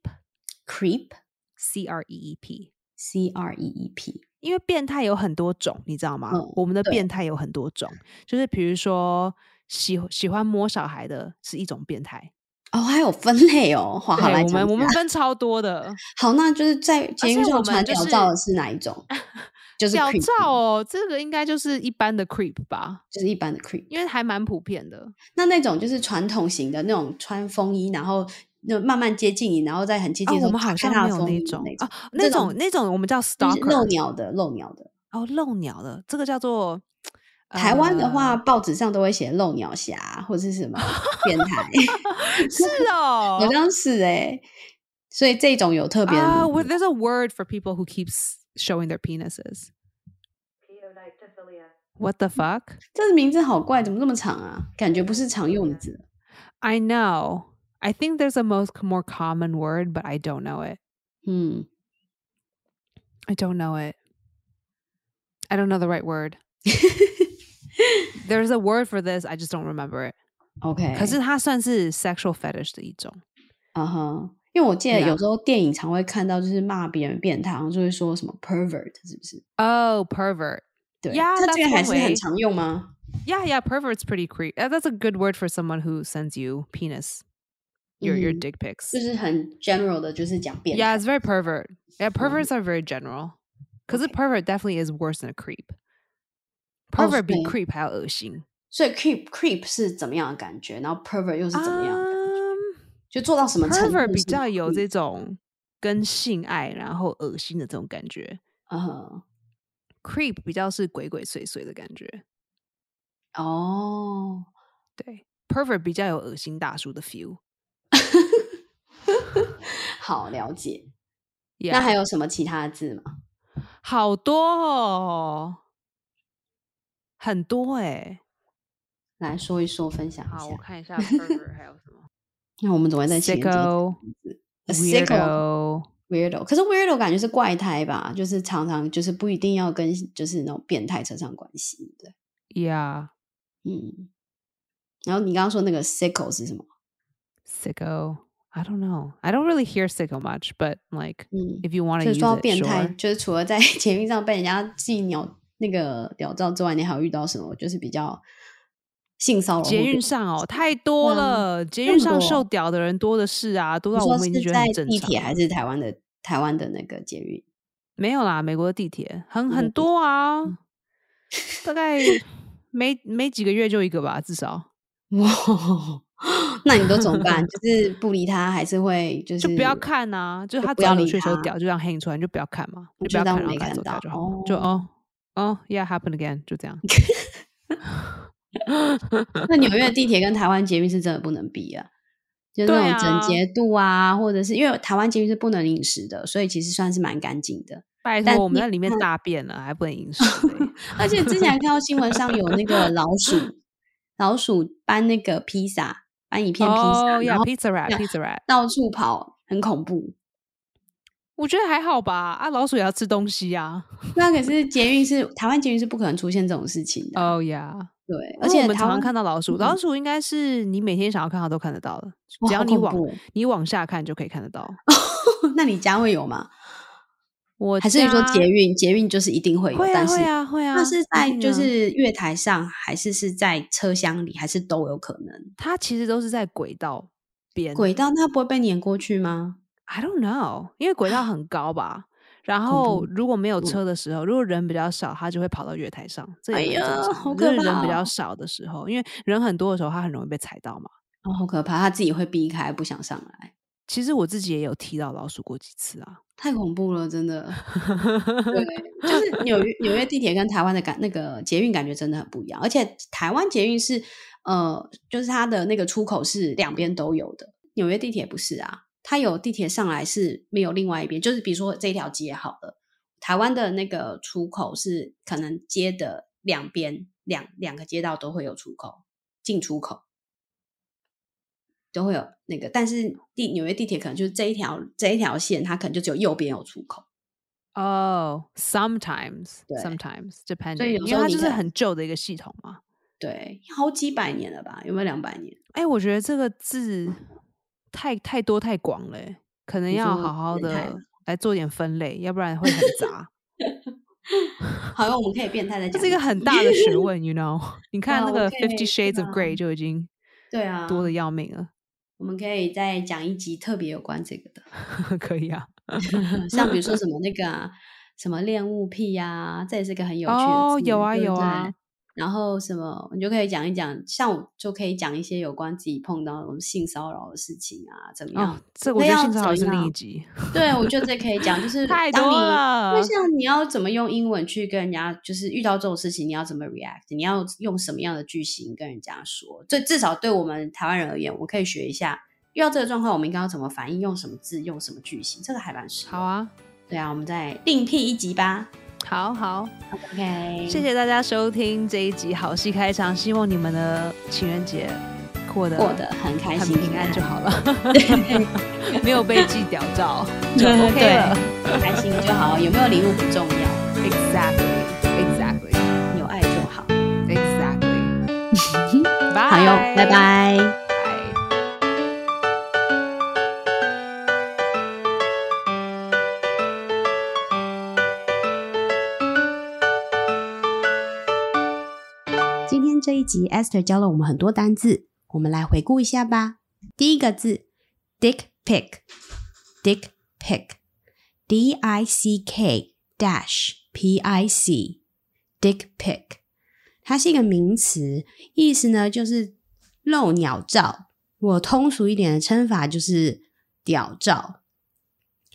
[SPEAKER 1] C R E E P。
[SPEAKER 2] c r e e p，
[SPEAKER 1] 因为变态有很多种，你知道吗？
[SPEAKER 2] 嗯
[SPEAKER 1] 我们的
[SPEAKER 2] 对
[SPEAKER 1] 变态有很多种，就是比如说喜喜欢摸小孩的是一种变态，
[SPEAKER 2] 哦，还有分类哦。好，好
[SPEAKER 1] 对我
[SPEAKER 2] 来讲一下
[SPEAKER 1] 们我们分超多的。
[SPEAKER 2] 好，那就是在节目
[SPEAKER 1] 且我
[SPEAKER 2] 上传屌照的是哪一种？就是
[SPEAKER 1] 屌
[SPEAKER 2] creep，
[SPEAKER 1] 照哦，这个应该就是一般的 creep 吧，
[SPEAKER 2] 就是一般的 creep。
[SPEAKER 1] 因为还蛮普遍的。
[SPEAKER 2] 那那种就是传统型的那种穿风衣，然后那慢慢接近你，然后再很接近
[SPEAKER 1] 哦，
[SPEAKER 2] 的时候
[SPEAKER 1] 我们好像没有
[SPEAKER 2] 那种
[SPEAKER 1] 啊，那
[SPEAKER 2] 这
[SPEAKER 1] 种那种我们叫
[SPEAKER 2] 漏
[SPEAKER 1] stalker
[SPEAKER 2] 鸟的漏鸟的。
[SPEAKER 1] 哦，漏鸟的这个叫做
[SPEAKER 2] 台湾的话，
[SPEAKER 1] 呃
[SPEAKER 2] 报纸上都会写漏鸟侠或者是什么 变态，
[SPEAKER 1] 是哦
[SPEAKER 2] 好像是哎、所以这种有特别的
[SPEAKER 1] 啊、there's a word for people who keeps showing their penises. What the fuck?
[SPEAKER 2] 这个名字好怪，怎么这么长啊？感觉不是常用的字。
[SPEAKER 1] I know. I think there's a most more common word, but I don't know it.
[SPEAKER 2] 嗯，
[SPEAKER 1] I don't know it. I don't know the right word. There's a word for this, I just don't remember it.
[SPEAKER 2] OK，
[SPEAKER 1] 可是它算是 sexual fetish 的一种。
[SPEAKER 2] 嗯哼，因为我记得
[SPEAKER 1] Yeah
[SPEAKER 2] 有时候电影常会看到，就是骂别人变态，好像就会说什么 pervert，是不是？
[SPEAKER 1] Oh, pervert.
[SPEAKER 2] 对
[SPEAKER 1] Yeah,
[SPEAKER 2] 那这
[SPEAKER 1] that's
[SPEAKER 2] 个还
[SPEAKER 1] one
[SPEAKER 2] 是很
[SPEAKER 1] way.
[SPEAKER 2] 常用吗？
[SPEAKER 1] Yeah, yeah, pervert's pretty creep. uh, That's a good word for someone who sends you penis, your your
[SPEAKER 2] 嗯
[SPEAKER 1] dick pics.
[SPEAKER 2] 就是很 general 的，就是讲变
[SPEAKER 1] Yeah,
[SPEAKER 2] 态
[SPEAKER 1] it's very pervert. Yeah, perverts are very general. Because a
[SPEAKER 2] Okay.
[SPEAKER 1] pervert definitely is worse than a creep. Pervert 比
[SPEAKER 2] 对
[SPEAKER 1] creep 还要恶心。
[SPEAKER 2] 所以 creep creep 是怎么样的感觉？然后 pervert 又是怎么样的感觉？
[SPEAKER 1] Um,
[SPEAKER 2] 就做到什么程度
[SPEAKER 1] pervert 比
[SPEAKER 2] 是
[SPEAKER 1] 较有
[SPEAKER 2] creep？
[SPEAKER 1] 这种跟性爱然后恶心的这种感觉
[SPEAKER 2] 嗯，
[SPEAKER 1] creep 比较是鬼鬼祟祟的感觉。
[SPEAKER 2] 哦，
[SPEAKER 1] 对，pervert 比较有恶心大叔的 feel。
[SPEAKER 2] 好了解。那还有什么其他的字吗？
[SPEAKER 1] 好多哦，很多哎、
[SPEAKER 2] 来说一说，分享一
[SPEAKER 1] 好，我。看一下还有什么
[SPEAKER 2] 那我们怎么会在情人节
[SPEAKER 1] sicko、weirdo。
[SPEAKER 2] 可是 weirdo 感觉是怪胎吧？就是常常就是不一定要跟就是那种变态扯上关系，对不
[SPEAKER 1] Yeah,
[SPEAKER 2] 嗯。然后你刚刚说那个 sicko 是什么
[SPEAKER 1] ？sicko. I don't know. I don't really hear sicko much, but like
[SPEAKER 2] 嗯
[SPEAKER 1] ，if you want
[SPEAKER 2] 就
[SPEAKER 1] to
[SPEAKER 2] 是
[SPEAKER 1] use
[SPEAKER 2] 说变态
[SPEAKER 1] sure.
[SPEAKER 2] 就是除了在 捷运上被人家寄鸟那个屌照之外，你还有遇到什么？就是比较性骚扰
[SPEAKER 1] 捷
[SPEAKER 2] 者
[SPEAKER 1] 运上哦，太多了。捷运上受屌的人多的是啊，多到我们已经觉得很正
[SPEAKER 2] 地铁
[SPEAKER 1] 常。
[SPEAKER 2] 还是台湾的台湾的那个捷运？
[SPEAKER 1] 没有啦，美国的地铁很很多啊，
[SPEAKER 2] 嗯
[SPEAKER 1] 大概 没没几个月就一个吧，至少
[SPEAKER 2] 哇，那你都怎么办？就是不理他，还是会就是
[SPEAKER 1] 就不要看呐、就是他
[SPEAKER 2] 就不要理
[SPEAKER 1] 走出去的时候
[SPEAKER 2] 他
[SPEAKER 1] 屌就这样黑出来，你就不要看嘛，你
[SPEAKER 2] 就当
[SPEAKER 1] 不要看，然后赶
[SPEAKER 2] 没看到
[SPEAKER 1] 就好，就
[SPEAKER 2] 哦
[SPEAKER 1] 哦哦，Yeah happen again，就这样。
[SPEAKER 2] 那纽约的地铁跟台湾捷运是真的不能比啊，就是那种整
[SPEAKER 1] 啊
[SPEAKER 2] 洁度啊，或者是因为台湾捷运是不能饮食的，所以其实算是蛮干净的。
[SPEAKER 1] 拜
[SPEAKER 2] 但
[SPEAKER 1] 托，我们在里面大便了，还不能饮 食嘞
[SPEAKER 2] 而且之前还看到新闻上有那个老鼠，老鼠搬那个披萨，搬一片披萨，
[SPEAKER 1] 哦
[SPEAKER 2] 然后
[SPEAKER 1] ，Yeah，pizza rat，pizza rat。
[SPEAKER 2] 到处跑，很恐怖。
[SPEAKER 1] 我觉得还好吧，啊，老鼠也要吃东西呀、
[SPEAKER 2] 那可是捷运是台湾捷运是不可能出现这种事情的，
[SPEAKER 1] 哦呀，
[SPEAKER 2] 对，
[SPEAKER 1] 而且我们常常看到老鼠，
[SPEAKER 2] 嗯
[SPEAKER 1] 老鼠应该是你每天想要看到都看得到的，只要你往你往下看就可以看得到。
[SPEAKER 2] 那你家会有吗？
[SPEAKER 1] 我
[SPEAKER 2] 还是你说捷运？捷运就是一定会有，
[SPEAKER 1] 会啊
[SPEAKER 2] 但是
[SPEAKER 1] 会啊会啊，
[SPEAKER 2] 那是在就是月台上，还是是在车厢里，还是都有可能？
[SPEAKER 1] 它其实都是在轨道边。
[SPEAKER 2] 轨道它不会被碾过去吗
[SPEAKER 1] ？I don't know，因为轨道很高吧。然
[SPEAKER 2] 恐
[SPEAKER 1] 后如果没有
[SPEAKER 2] 嗯
[SPEAKER 1] 车的时候，如果人比较少，它就会跑到月台上，这
[SPEAKER 2] 哎呀好可
[SPEAKER 1] 就是人比较少的时候，因为人很多的时候，它很容易被踩到嘛。
[SPEAKER 2] 哦，好可怕！它自己会避开，不想上来，
[SPEAKER 1] 其实我自己也有踢到老鼠过几次啊。
[SPEAKER 2] 太恐怖了，真的。对，就是纽约纽约地铁跟台湾的感那个捷运感觉真的很不一样，而且台湾捷运是呃，就是它的那个出口是两边都有的，纽约地铁不是啊，它有地铁上来是没有另外一边，就是比如说这条街好了，台湾的那个出口是可能街的两边两两个街道都会有出口进出口。都会有那个，但是地纽约地铁可能就是这一条这一条线，它可能就只有右边有出口。
[SPEAKER 1] 哦、s o m e t i m e s
[SPEAKER 2] 对
[SPEAKER 1] sometimes depending，
[SPEAKER 2] 所以
[SPEAKER 1] 因为它就是很旧的一个系统嘛。
[SPEAKER 2] 对，好几百年了吧？有没有两百年？
[SPEAKER 1] 哎，我觉得这个字太太多太广了欸，可能要好好的来做点分类，要不然会很杂。
[SPEAKER 2] 好像我们可以变态的 讲，
[SPEAKER 1] 这是一个很大的学问，you know？你看那个 Fifty Shades of Grey 就已经
[SPEAKER 2] 对啊，
[SPEAKER 1] 多的要命了，
[SPEAKER 2] 我们可以再讲一集特别有关这个的，
[SPEAKER 1] 可以啊。
[SPEAKER 2] 像比如说什么 那个、啊、什么恋物癖呀、这也是个很有趣的
[SPEAKER 1] 哦，
[SPEAKER 2] 字
[SPEAKER 1] 有啊有啊，
[SPEAKER 2] 然后什么，你就可以讲一讲，像我就可以讲一些有关自己碰到那种性骚扰的事情啊，怎么样？
[SPEAKER 1] 哦，这我觉性骚扰是另一集，
[SPEAKER 2] 对，我觉得这可以讲，就是
[SPEAKER 1] 太多
[SPEAKER 2] 当你因
[SPEAKER 1] 了
[SPEAKER 2] 为。像你要怎么用英文去跟人家，就是遇到这种事情，你要怎么 react？你要用什么样的句型跟人家说？最至少对我们台湾人而言，我可以学一下，遇到这个状况，我们应该要怎么反应，用什么字，用什么句型，这个还蛮实用。
[SPEAKER 1] 好，啊，
[SPEAKER 2] 对啊，我们再另辟一集吧。
[SPEAKER 1] 好好
[SPEAKER 2] ，OK，
[SPEAKER 1] 谢谢大家收听这一集好戏开场，希望你们的情人节过得
[SPEAKER 2] 过得很开心，
[SPEAKER 1] 很平安就好了，
[SPEAKER 2] 对
[SPEAKER 1] 没有被寄屌照就 OK
[SPEAKER 2] 对
[SPEAKER 1] 了。
[SPEAKER 2] 开心就好，有没有礼物不重要
[SPEAKER 1] ，Exactly, exactly,
[SPEAKER 2] 有爱就好。
[SPEAKER 1] exactly.
[SPEAKER 2] 好哟，拜拜。集，Esther 教了我们很多单字，我们来回顾一下吧。第一个字，Dick Pick，Dick Pick，D-I-C-K dash P-I-C，Dick pic，它是一个名词，意思呢就是露鸟照。我通俗一点的称法就是屌照。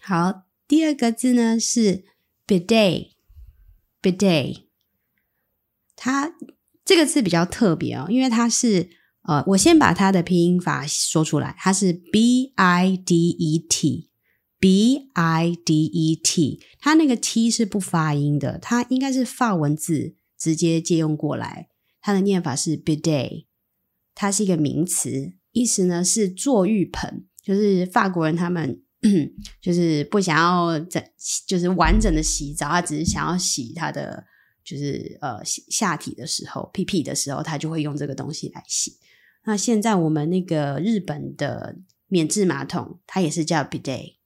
[SPEAKER 2] 好，第二个字呢是 bidet，bidet，它。这个字比较特别哦，因为它是呃，我先把它的拼音法说出来，它是 b i d e t，b i d e t，它那个 t 是不发音的，它应该是法文字直接借用过来，它的念法是 bidet，它是一个名词，意思呢是坐浴盆，就是法国人他们 就是不想要整，就是完整的洗澡，他只是想要洗他的。就是呃下体的时候，屁屁的时候，他就会用这个东西来洗。那现在我们那个日本的免治马桶，它也是叫 bidet。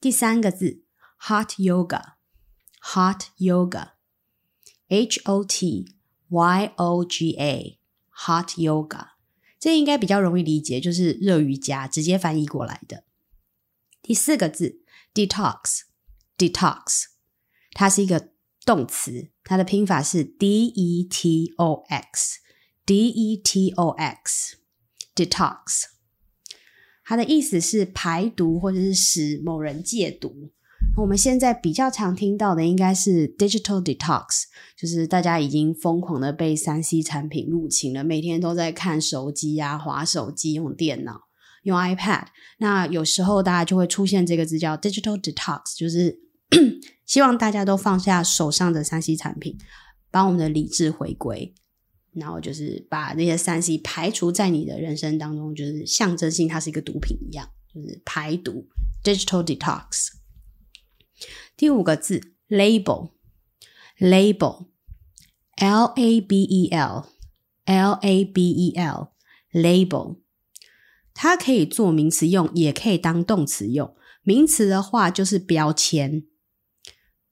[SPEAKER 2] 第三个字，hot yoga，hot yoga，h o t y o g a，hot yoga，这应该比较容易理解，就是热瑜伽，直接翻译过来的。第四个字，detox，detox，它是一个。动词，它的拼法是 d e t o x，d e t o x，detox。它的意思是排毒或者是使某人戒毒。我们现在比较常听到的应该是 digital detox，就是大家已经疯狂的被三 C 产品入侵了，每天都在看手机啊、滑手机、用电脑、用 iPad。那有时候大家就会出现这个字叫 digital detox，就是。希望大家都放下手上的三 C 产品，把我们的理智回归，然后就是把那些三 C 排除在你的人生当中，就是象征性它是一个毒品一样，就是排毒 （digital detox）。第五个字 label，label，l a b e l，l a b e l，label，它可以做名词用，也可以当动词用。名词的话就是标签。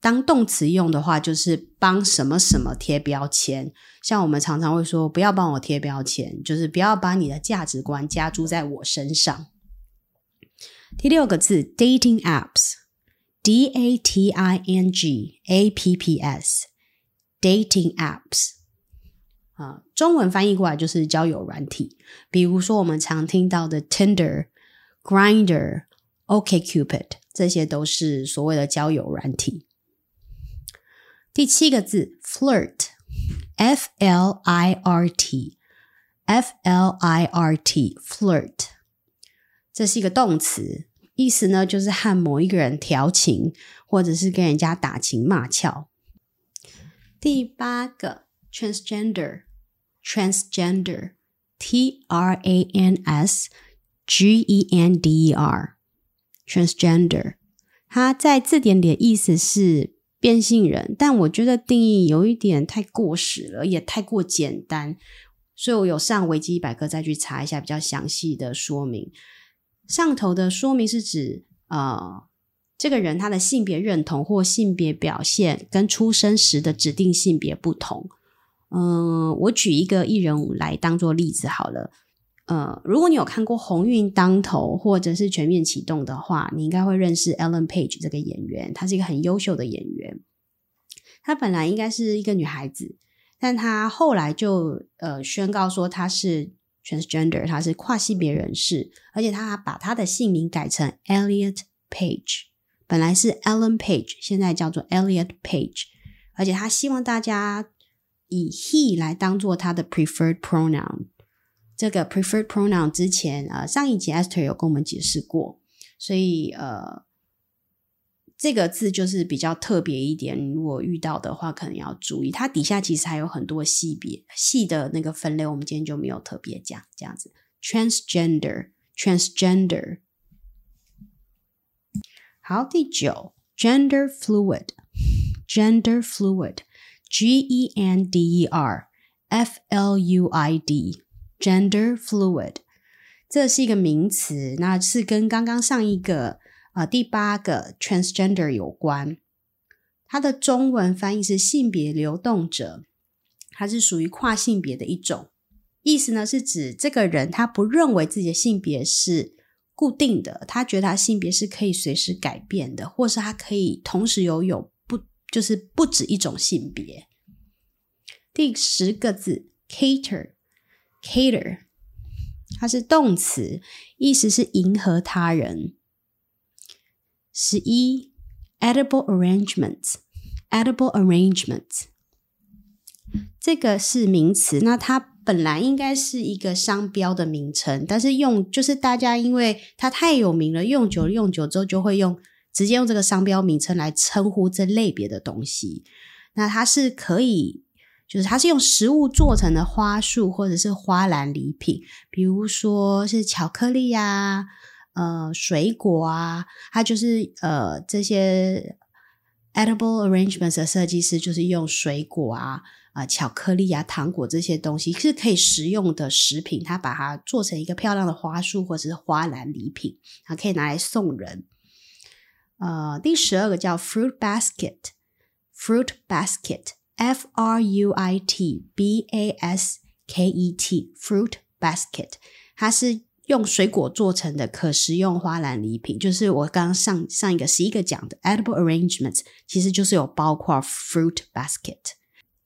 [SPEAKER 2] 当动词用的话，就是帮什么什么贴标签。像我们常常会说，不要帮我贴标签，就是不要把你的价值观加注在我身上。第六个字，dating apps，d a t i n g a p p s，dating apps，啊，中文翻译过来就是交友软体。比如说我们常听到的 Tinder、Grinder、OkCupid，这些都是所谓的交友软体。第七个字，flirt，f l i r t，f l i r t，flirt，这是一个动词，意思呢就是和某一个人调情，或者是跟人家打情骂俏。第八个，transgender，transgender，t r a n s g e n d e r，transgender，它在字典里的意思是。变性人，但我觉得定义有一点太过时了，也太过简单，所以我有上维基百科再去查一下比较详细的说明。上头的说明是指，呃，这个人他的性别认同或性别表现跟出生时的指定性别不同。嗯，我举一个艺人来当做例子好了。呃，如果你有看过《鸿运当头》或者是《全面启动》的话，你应该会认识 Ellen Page 这个演员，她是一个很优秀的演员。她本来应该是一个女孩子，但她后来就呃宣告说她是 transgender，她是跨性别人士，而且她把她的姓名改成 Elliot Page，本来是 Ellen Page，现在叫做 Elliot Page，而且她希望大家以 he 来当做她的 preferred pronoun。这个 preferred pronoun 之前呃上一集 Esther 有跟我们解释过，所以呃这个字就是比较特别一点，如果遇到的话可能要注意。它底下其实还有很多细别细的那个分类，我们今天就没有特别讲。这样子，transgender，transgender。好，第九，gender fluid，gender fluid，G E N D E R F L U I D。Gender fluid，这是一个名词，那是跟刚刚上一个啊第八个 transgender 有关。它的中文翻译是性别流动者。它是属于跨性别的一种，意思呢是指这个人他不认为自己的性别是固定的，他觉得他性别是可以随时改变的，或是他可以同时拥有不就是不止一种性别。第十个字 cater Cater，它是动词，意思是迎合他人。十一，edible arrangements，edible arrangements，这个是名词，那它本来应该是一个商标的名称，但是用就是大家因为它太有名了，用久了用久之后就会用直接用这个商标名称来称呼这类别的东西。那它是可以。就是它是用食物做成的花束或者是花篮礼品，比如说是巧克力呀、呃水果啊，它就是呃这些 edible arrangements 的设计师就是用水果啊、啊巧克力啊、糖果这些东西是可以食用的食品，它把它做成一个漂亮的花束或者是花篮礼品，它可以拿来送人。呃，第十二个叫 fruit basket，fruit basket。F R U I T B A S K E T，fruit basket，它是用水果做成的可食用花篮礼品，就是我刚刚上上一个十一个讲的 edible arrangements，其实就是有包括 fruit basket。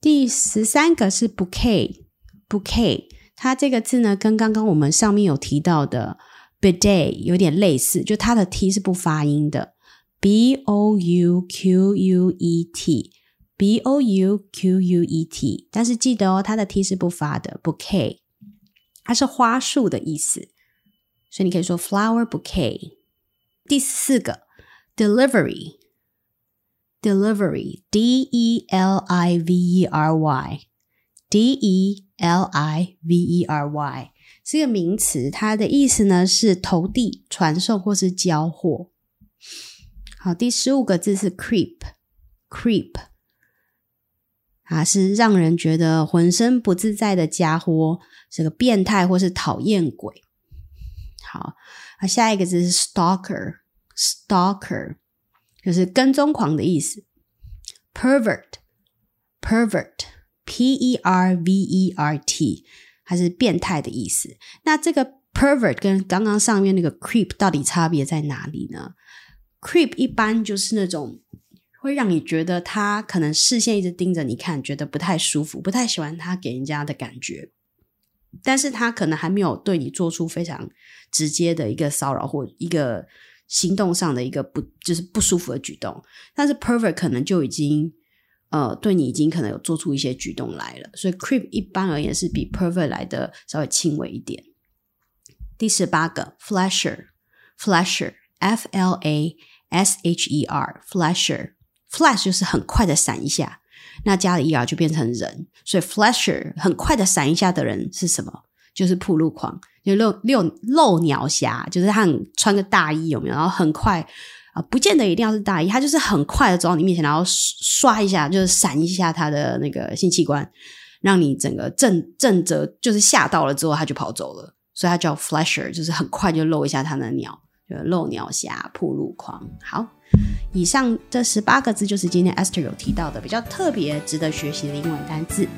[SPEAKER 2] 第十三个是 bouquet，bouquet，它这个字呢，跟刚刚我们上面有提到的 bidet 有点类似，就它的 t 是不发音的，b o u q u e t。B o u q u e t，但是记得哦，它的 t 是不发的。book 它是花束的意思，所以你可以说 flower bouquet。第四个 delivery，delivery，d e l i v e r y，d e l i v e r y 是个名词，它的意思呢是投递、传送或是交货。好，第十五个字是 creep，creep。啊，是让人觉得浑身不自在的家伙，是个变态或是讨厌鬼。好，那下一个字是 stalker，stalker 就是跟踪狂的意思。pervert，pervert，p e r v e r t，它是变态的意思。那这个 pervert 跟刚刚上面那个 creep 到底差别在哪里呢？creep 一般就是那种。会让你觉得他可能视线一直盯着你看，觉得不太舒服，不太喜欢他给人家的感觉。但是他可能还没有对你做出非常直接的一个骚扰或一个行动上的一个不就是不舒服的举动。但是 pervert 可能就已经呃对你已经可能有做出一些举动来了。所以 creep 一般而言是比 pervert 来的稍微轻微一点。第十八个 flasher，flasher，f l a s h e r，flasher。Flash 就是很快的闪一下，那加了 er 就变成人，所以 Flasher 很快的闪一下的人是什么？就是铺路狂，就露露露鸟侠，就是他很穿个大衣有没有？然后很快啊，不见得一定要是大衣，他就是很快的走到你面前，然后刷一下，就是闪一下他的那个性器官，让你整个震震着，就是吓到了之后他就跑走了，所以他叫 Flasher，就是很快就露一下他的鸟，就漏鸟侠、铺路狂。好。以上这十八个字就是今天 Esther 有提到的比较特别、值得学习的英文单字。